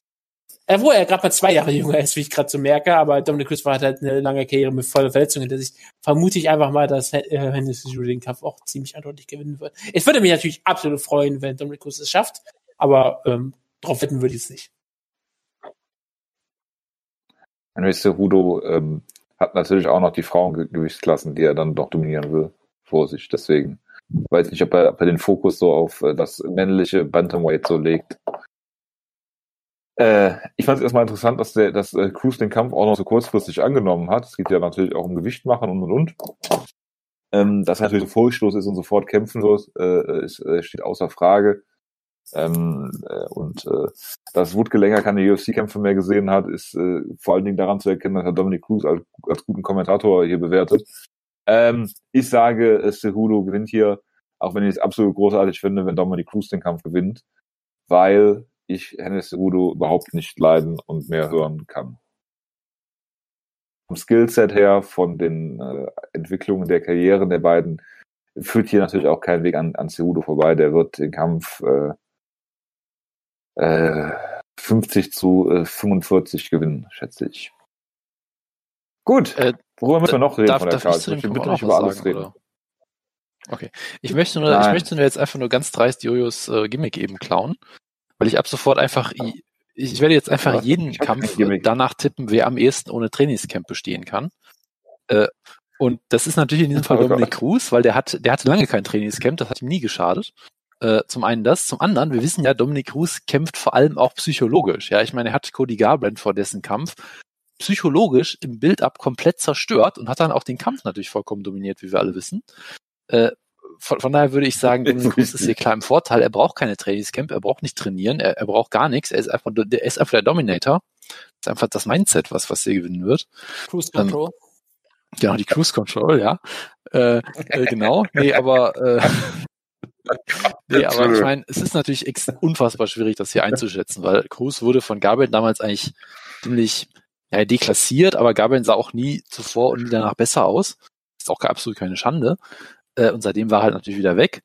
wo er gerade mal zwei Jahre jünger ist, wie ich gerade so merke, aber Dominic Cruz war halt eine lange Karriere mit voller Verletzungen hinter sich. Vermute ich einfach mal, dass äh, Cejudo den Kampf auch ziemlich eindeutig gewinnen wird. Es würde mich natürlich absolut freuen, wenn Dominic Cruz es schafft, aber ähm, drauf wetten würde ich es nicht. Henry Cejudo ähm, hat natürlich auch noch die Frauengewichtsklassen, die er dann doch dominieren will, vor sich. Deswegen weiß nicht, ob er, ob er den Fokus so auf äh, das männliche Bantamweight so legt. Äh, ich fand es erstmal interessant, dass der, dass äh, Cruz den Kampf auch noch so kurzfristig angenommen hat. Es geht ja natürlich auch um Gewicht machen und und und. Ähm, dass er natürlich so furchtlos ist und sofort kämpfen wird, äh, ist, äh, steht außer Frage. Ähm, äh, und äh, dass Wutke länger keine UFC-Kämpfe mehr gesehen hat, ist äh, vor allen Dingen daran zu erkennen, dass er Dominic Cruz als, als guten Kommentator hier bewertet. Ähm, ich sage, äh, Cejudo gewinnt hier, auch wenn ich es absolut großartig finde, wenn Dominic Cruz den Kampf gewinnt, weil ich Hennes Cejudo überhaupt nicht leiden und mehr hören kann. Vom Skillset her, von den äh, Entwicklungen der Karrieren der beiden, führt hier natürlich auch kein Weg an, an Cejudo vorbei. Der wird den Kampf äh, äh, 50 zu äh, 45 gewinnen, schätze ich. Gut, Äh, worüber müssen wir noch reden darf, von der darf ich zu dem Ich auch nicht über alles sagen, reden. oder? Okay. Ich möchte nur, ich möchte nur jetzt einfach nur ganz dreist Jojos äh, Gimmick eben klauen, weil ich ab sofort einfach, i- ich werde jetzt einfach Was? jeden Ich Kampf danach tippen, wer am ehesten ohne Trainingscamp bestehen kann. Äh, und das ist natürlich in diesem (laughs) Fall Oh Dominic. Cruz, weil der hat, der hatte lange kein Trainingscamp, das hat ihm nie geschadet. Äh, zum einen das, zum anderen, wir wissen ja, Dominic Cruz kämpft vor allem auch psychologisch. Ja, ich meine, er hat Cody Garbrandt vor dessen Kampf psychologisch im Build-up komplett zerstört und hat dann auch den Kampf natürlich vollkommen dominiert, wie wir alle wissen. Äh, von, von daher würde ich sagen, Dominic Cruz ist hier klar im Vorteil. Er braucht keine Trainingscamp, er braucht nicht trainieren, er, er braucht gar nichts. Er ist einfach, der ist einfach der Dominator. Das ist einfach das Mindset, was, was hier gewinnen wird. Cruise Ähm, Control. Genau, die Cruise Control, ja. Äh, äh, genau. Nee, aber äh, (laughs) nee, aber ich meine, es ist natürlich ex unfassbar schwierig, das hier einzuschätzen, weil Cruz wurde von Gabriel damals eigentlich ziemlich ja, deklassiert, aber Gabriel sah auch nie zuvor und nie danach besser aus. Ist auch absolut keine Schande. Äh, und seitdem war er halt natürlich wieder weg.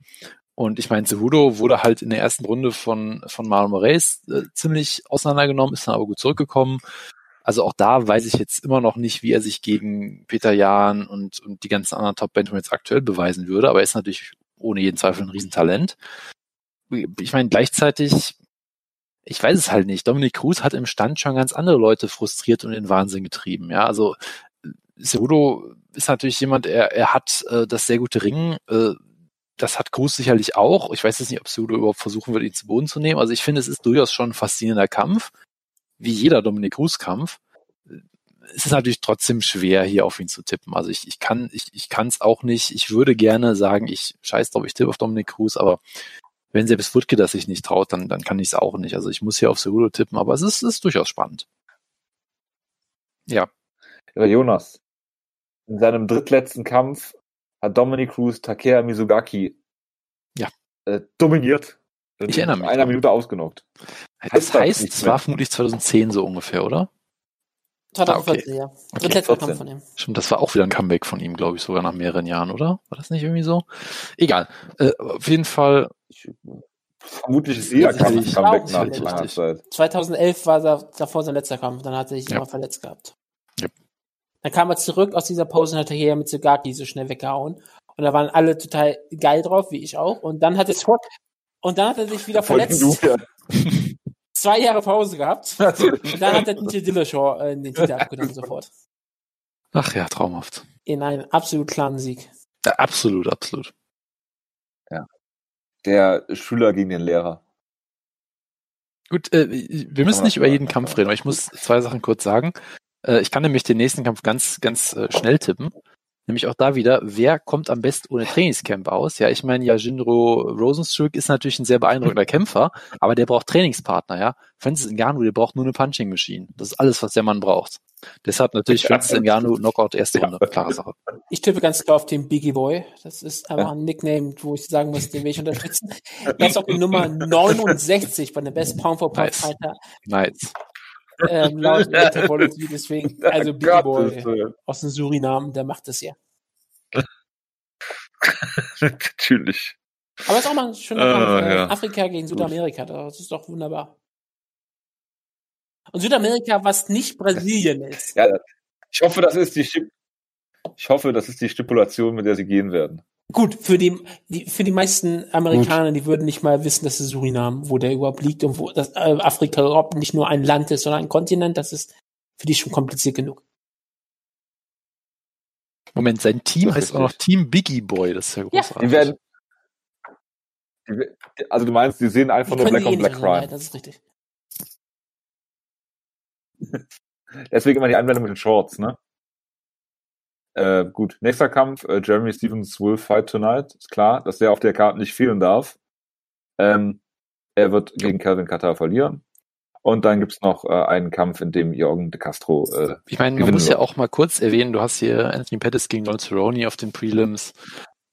Und ich meine, Cejudo wurde halt in der ersten Runde von, von Marlon Moraes äh, ziemlich auseinandergenommen, ist dann aber gut zurückgekommen. Also auch da weiß ich jetzt immer noch nicht, wie er sich gegen Peter Jahn und, und die ganzen anderen top jetzt aktuell beweisen würde, aber er ist natürlich ohne jeden Zweifel ein Riesentalent. Ich meine, gleichzeitig, ich weiß es halt nicht. Dominic Cruz hat im Stand schon ganz andere Leute frustriert und in Wahnsinn getrieben. Ja, also Cejudo ist natürlich jemand, er, er hat äh, das sehr gute Ringen. Äh, das hat Cruz sicherlich auch. Ich weiß jetzt nicht, ob Cejudo überhaupt versuchen wird, ihn zu Boden zu nehmen. Also ich finde, es ist durchaus schon ein faszinierender Kampf, wie jeder Dominic Cruz-Kampf. Es ist natürlich trotzdem schwer, hier auf ihn zu tippen. Also ich, ich kann ich, ich kann es auch nicht. Ich würde gerne sagen, ich scheiß drauf, ich tippe auf Dominic Cruz, aber wenn selbst Wutke das sich nicht traut, dann, dann kann ich es auch nicht. Also ich muss hier auf Cejudo tippen, aber es ist, ist durchaus spannend. Ja, Jonas, in seinem drittletzten Kampf hat Dominic Cruz Takea Mizugaki Ja. äh, dominiert. Ich erinnere mich In einer. Minute ausgenockt. das Heißt das heißt, nichts es war vermutlich 2010 so ungefähr, oder? 2014, ja. Drittletzter 14. Kampf von ihm. Stimmt, das war auch wieder ein Comeback von ihm, glaube ich, sogar nach mehreren Jahren, oder? War das nicht irgendwie so? Egal. Äh, auf jeden Fall, Ich, vermutlich ist jeder Ja, Kampf ein Comeback nach richtig. langer Zeit. 2011 war davor sein letzter Kampf, dann hat er sich Ja. immer verletzt gehabt. Ja. Dann kam er zurück aus dieser Pause und hat er hier mit Sugaki so schnell weggehauen. Und da waren alle total geil drauf, wie ich auch. Und dann hat es und dann hat er sich wieder verletzt. Du, ja. (laughs) Zwei Jahre Pause gehabt. (laughs) Und dann hat er TJ Dillashaw äh, den Titel abgenommen sofort. ach ja, traumhaft. In einem absolut klaren Sieg. Ja, absolut, absolut. Der Schüler gegen den Lehrer. Gut, äh, wir müssen nicht über jeden Kampf reden, aber ich muss zwei Sachen kurz sagen. Äh, ich kann nämlich den nächsten Kampf ganz, ganz äh, schnell tippen. Nämlich auch da wieder, wer kommt am besten ohne Trainingscamp aus? Ja, ich meine, ja, Jinro Rosenstruck ist natürlich ein sehr beeindruckender (laughs) Kämpfer, aber der braucht Trainingspartner, ja. Francis Ngannou, der braucht nur eine Punching Machine. Das ist alles, was der Mann braucht. Deshalb natürlich Francis Ngannou, Knockout, erste Runde. Klare Sache. Ich tippe ganz klar auf den Biggie Boy. Das ist einfach ein Nickname, wo ich sagen muss, den will ich unterstützen. Er ist auch die Nummer 69 bei der Best Pound for Pound Nice. Fighter Nice. Ähm, laut (laughs) Metabolism. Deswegen, also Biggie Boy aus dem Suriname, der macht das ja. (laughs) Natürlich. Aber es ist auch mal ein schöner Ah, Kampf. äh, ja. Afrika gegen Südamerika. Das ist doch wunderbar. Und Südamerika, was nicht Brasilien ist. Ja, ich hoffe, das ist die Stip ich hoffe, das ist die Stipulation, mit der sie gehen werden. Gut, für die, die, für die meisten Amerikaner, die würden nicht mal wissen, dass es Suriname, wo der überhaupt liegt und wo das äh, Afrika überhaupt nicht nur ein Land ist, sondern ein Kontinent, das ist für die schon kompliziert genug. Moment, sein Team heißt auch noch. Team Biggie Boy. Das ist ja Ja. großartig. Die werden. Die, also du meinst, die sehen einfach Die nur Black eh on nicht Black Crime. unterscheiden, das ist richtig. (laughs) Deswegen immer die Anwendung mit den Shorts, ne? Äh, gut, nächster Kampf, äh, Jeremy Stevens will fight tonight. Ist klar, dass der auf der Karte nicht fehlen darf. Ähm, er wird gegen Calvin Qatar verlieren. Und dann gibt's noch äh, einen Kampf, in dem Jürgen de Castro äh, Ich meine, man muss ja wird. auch mal kurz erwähnen, du hast hier Anthony Pettis gegen Donald Cerrone auf den Prelims.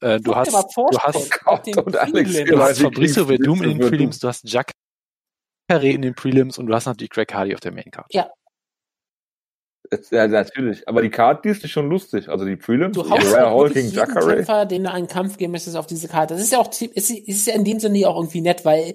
Äh, du hast, du hast, auf den und Alex Prelims. du Ja, hast die Fabrizio Verdum in den. Prelims, du hast Jack Carré in den Prelims und du hast natürlich Greg Hardy auf der Maincard. Ja, natürlich. Aber die Karte, die ist nicht schon lustig. Also die Prelims, Du Uriah haust jeden Jacare. Kämpfer, den du einen Kampf geben möchtest, auf diese Karte. Das ist ja auch, ist, ist ja in dem Sinne auch irgendwie nett, weil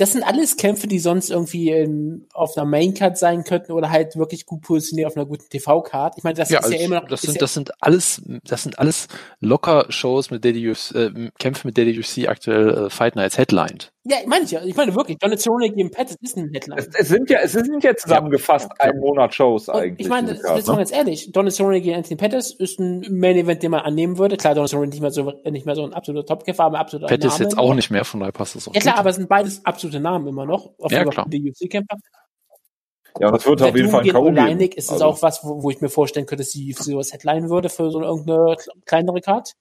das sind alles Kämpfe, die sonst irgendwie in, auf einer Maincard sein könnten oder halt wirklich gut positioniert auf einer guten TV-Card. Ich meine, das Ja, ist also ja immer noch, das sind, ja, das sind alles, das sind alles locker Shows, mit der die UFC, äh, Kämpfe, mit der die UFC aktuell äh, Fight Nights headlined. Ja, ich meine ich ja, ich meine wirklich, Donald Cerrone gegen Pettis ist ein Headline. Es, es sind ja, es sind ja zusammengefasst Ja. ein Monat Shows eigentlich. ich meine, das ist mal ne? ganz ehrlich, Donald Cerrone gegen Anthony Pettis ist ein Main-Event, den man annehmen würde. Klar, Donald Cerrone nicht mehr so, nicht mehr so ein absoluter Topkämpfer, aber absoluter Pettis Name jetzt auch nicht mehr, von daher passt das auch. Ja klar, gut. aber es sind beides absolute Namen immer noch. Auf Ja, jeden Fall klar. Die UFC-Kämpfer. Ja, und das wird auf jeden Fall ein K.O. geben. Oleinik ist es Also, auch was, wo, wo ich mir vorstellen könnte, dass die UFC sowas Headline würde für so irgendeine kleinere Card.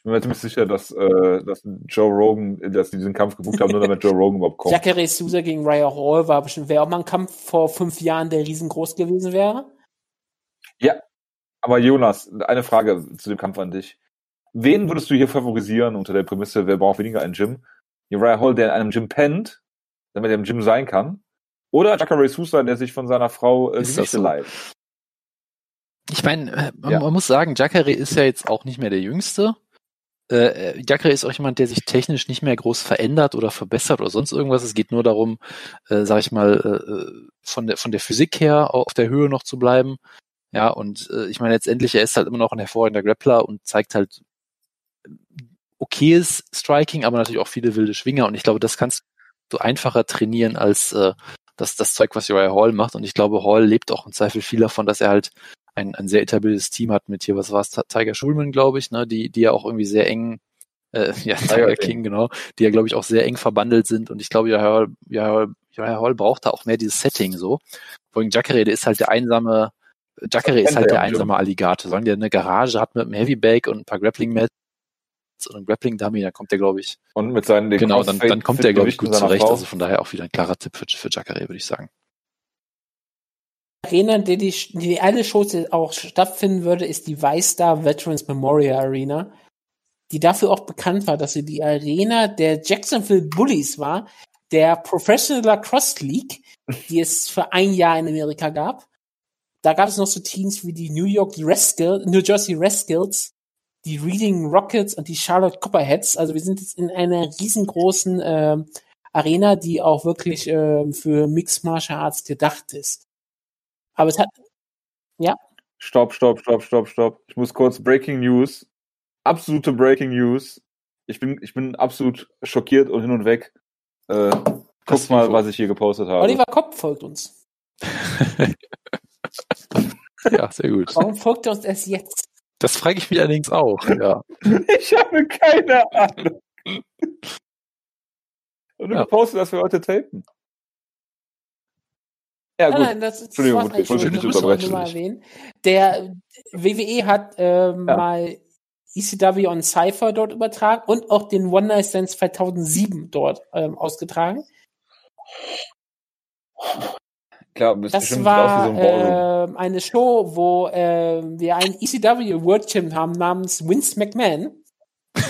Ich bin mir ziemlich sicher, dass, äh, dass Joe Rogan, dass die diesen Kampf gebucht haben, nur damit Joe Rogan überhaupt kommt. Jacare Souza gegen Raya Hall war bestimmt, wäre auch mal ein Kampf vor fünf Jahren, der riesengroß gewesen wäre. Aber Jonas, eine Frage zu dem Kampf an dich. Wen würdest du hier favorisieren unter der Prämisse, wer braucht weniger ein Gym? Uriah Hall, der in einem Gym pennt, damit er im Gym sein kann? Oder Jacare Sousa, der sich von seiner Frau äh, Gewichte so? leiht? Ich meine, äh, man, Ja. man muss sagen, Jacare ist ja jetzt auch nicht mehr der Jüngste. Äh, äh, Jacare ist auch jemand, der sich technisch nicht mehr groß verändert oder verbessert oder sonst irgendwas. Es geht nur darum, äh, sag ich mal, äh, äh, von der von der Physik her auf der Höhe noch zu bleiben. Ja, und äh, ich meine, letztendlich, er ist halt immer noch ein hervorragender Grappler und zeigt halt okayes Striking, aber natürlich auch viele wilde Schwinger. Und ich glaube, das kannst du einfacher trainieren als äh, das, das Zeug, was Uriah Hall macht. Und ich glaube, Hall lebt auch im Zweifel viel davon, dass er halt ein, ein sehr etabliertes Team hat mit hier, was war es, Tiger Schulman, glaube ich, ne, die, die ja auch irgendwie sehr eng, äh, (laughs) ja, Tiger King. Genau, die ja, glaube ich, auch sehr eng verbandelt sind. Und ich glaube, Uriah Hall, Hall, Uriah Hall braucht da auch mehr dieses Setting so. Vor allem Jacare, der ist halt der einsame, Jacare ist halt er der ja im einsame Alligator. Solange der eine Garage hat mit einem Heavy Bag und ein paar Grappling Mats und einem Grappling Dummy, dann kommt der, glaube ich, Und mit seinen genau, dann, dann kommt der, glaube ich, gut zurecht. Also von daher auch wieder ein klarer Tipp für, für Jacare, würde ich sagen. Arena, die, die, die alle Shows die auch stattfinden würde, ist die Weißstar Veterans Memorial Arena, die dafür auch bekannt war, dass sie die Arena der Jacksonville Bullies war, der Professional Lacrosse League, die es für ein Jahr in Amerika gab. Da gab es noch so Teams wie die New York Rascals, New Jersey Rascals, die Reading Rockets und die Charlotte Copperheads. Also wir sind jetzt in einer riesengroßen ähm, Arena, die auch wirklich ähm, für Mixed Martial Arts gedacht ist. Aber es hat, Stopp, stopp, stopp, stopp, stopp. Ich muss kurz Breaking News. Absolute Breaking News. Ich bin, ich bin absolut schockiert und hin und weg. Äh, guck mal, Info. was ich hier gepostet habe. Oliver Kopp folgt uns. (laughs) ja, sehr gut. Warum folgt er uns erst jetzt? Das frage ich mich allerdings auch, ja. (laughs) Ich habe keine Ahnung. Und du Ja. gepostet, dass wir heute tapen. Ja, Nein, gut. nein, das ist Entschuldigung, das wollte ich eigentlich nicht unterbrechen. mal erwähnen. Der WWE hat ähm, Ja. mal ECW on Cypher dort übertragen und auch den One Night Stands 2007 dort ähm, ausgetragen. Klar, das, war so ein ähm, eine Show, wo äh, wir einen ECW World Champion haben namens Vince McMahon. (laughs)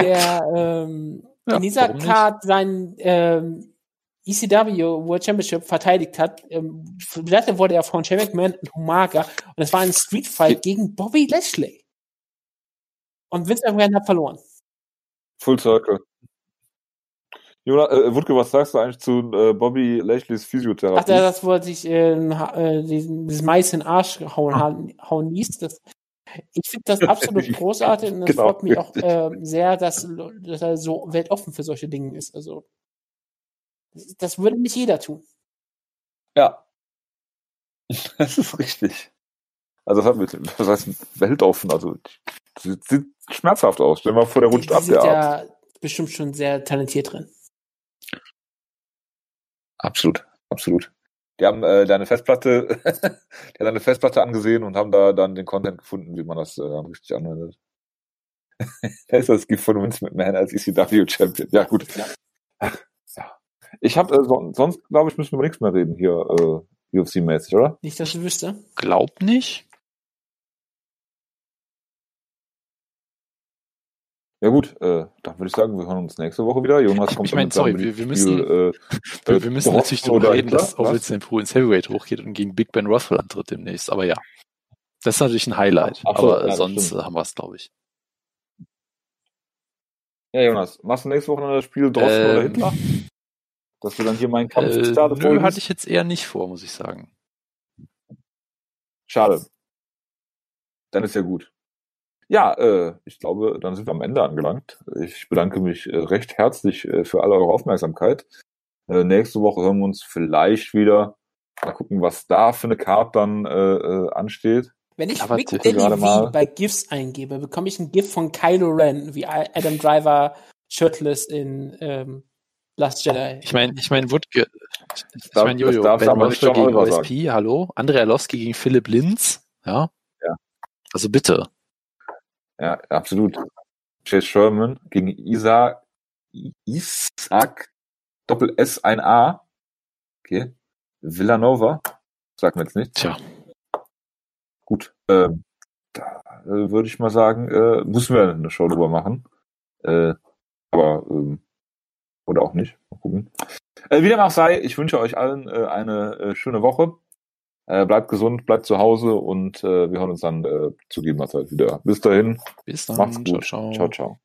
der ähm, Ja, in dieser? Card seinen ähm, ECW World Championship verteidigt hat. Ähm, Bewertet wurde er von Shane McMahon und Umaga und es war ein Street Fight gegen Bobby Lashley. Und Vince McMahon hat verloren. Full Circle. Jonas, äh, Wutke, was sagst du eigentlich zu äh, Bobby Lashleys Physiotherapie? Ach, der das wollte sich äh, äh, dieses Mais in den Arsch hauen, hauen, hauen ließ. Das, ich finde das absolut (laughs) großartig und es Genau, freut mich auch richtig. ähm, sehr, dass, dass er so weltoffen für solche Dinge ist. Also das, das würde nicht jeder tun. Ja. (laughs) Das ist richtig. Also das hat mit, was heißt weltoffen, also das sieht, sieht schmerzhaft aus. Stell dir mal vor, der rutscht Die ab, sind der Arzt. ja bestimmt schon sehr talentiert drin. Absolut, absolut. Die haben äh, deine Festplatte, (laughs) die haben deine Festplatte angesehen und haben da dann den Content gefunden, wie man das äh, richtig anwendet. (laughs) da ist das Gift von Vince McMahon als ECW Champion. Ja, gut. Ja. Ich habe äh, so, sonst, glaube ich, müssen wir über nichts mehr reden hier, äh, UFC-mäßig, oder? Nicht, dass ich wüsste. Glaub nicht. Ja gut, äh, dann würde ich sagen, wir hören uns nächste Woche wieder. Jonas kommt Ich mein, dann sorry, mit wir- wir Spiel, äh, (laughs) Wir, äh, wir müssen Brock natürlich darüber oder reden, dass jetzt Pro ins Heavyweight hochgeht und gegen Big Ben Russell antritt demnächst. Aber ja, das ist natürlich ein Highlight. Ach so, aber ja, sonst stimmt. äh, haben wir es, glaube ich. Ja, Jonas, machst du nächste Woche noch das Spiel Drosten oder Ähm, Hitler? Dass wir dann hier meinen Kampf Äh, starten nö, hatte ich jetzt eher nicht vor, muss ich sagen. Schade. Dann ist ja gut. Ja, äh, ich glaube, dann sind wir am Ende angelangt. Ich bedanke mich äh, recht herzlich äh, für alle eure Aufmerksamkeit. Äh, nächste Woche hören wir uns vielleicht wieder. Mal gucken, was da für eine Karte dann äh, äh, ansteht. Wenn ich Aber Big Daddy. V bei GIFs eingebe, bekomme ich ein GIF von Kylo Ren, wie Adam Driver shirtless in ähm, Last Jedi. Ich meine, ich meine, Wutke, ich meine, Jojo, Ben John gegen OSP, hallo? Andrei Arlovski gegen Philipp Linz, ja? Ja. Also bitte. Ja, absolut. Chase Sherman gegen Isa Isaac Doppel S ein A. Okay. Villanova. Sagt mir jetzt nicht. Tja, Gut. Ähm, da äh, würde ich mal sagen, äh, müssen wir eine Show drüber machen. Äh, aber ähm, oder auch nicht. Mal gucken. Äh, wie dem auch sei, ich wünsche euch allen äh, eine äh, schöne Woche. Äh, bleibt gesund, bleibt zu Hause und äh, wir hören uns dann äh, zu gegebener Zeit wieder. Bis dahin, bis dann. macht's Ciao, gut. ciao. ciao. ciao.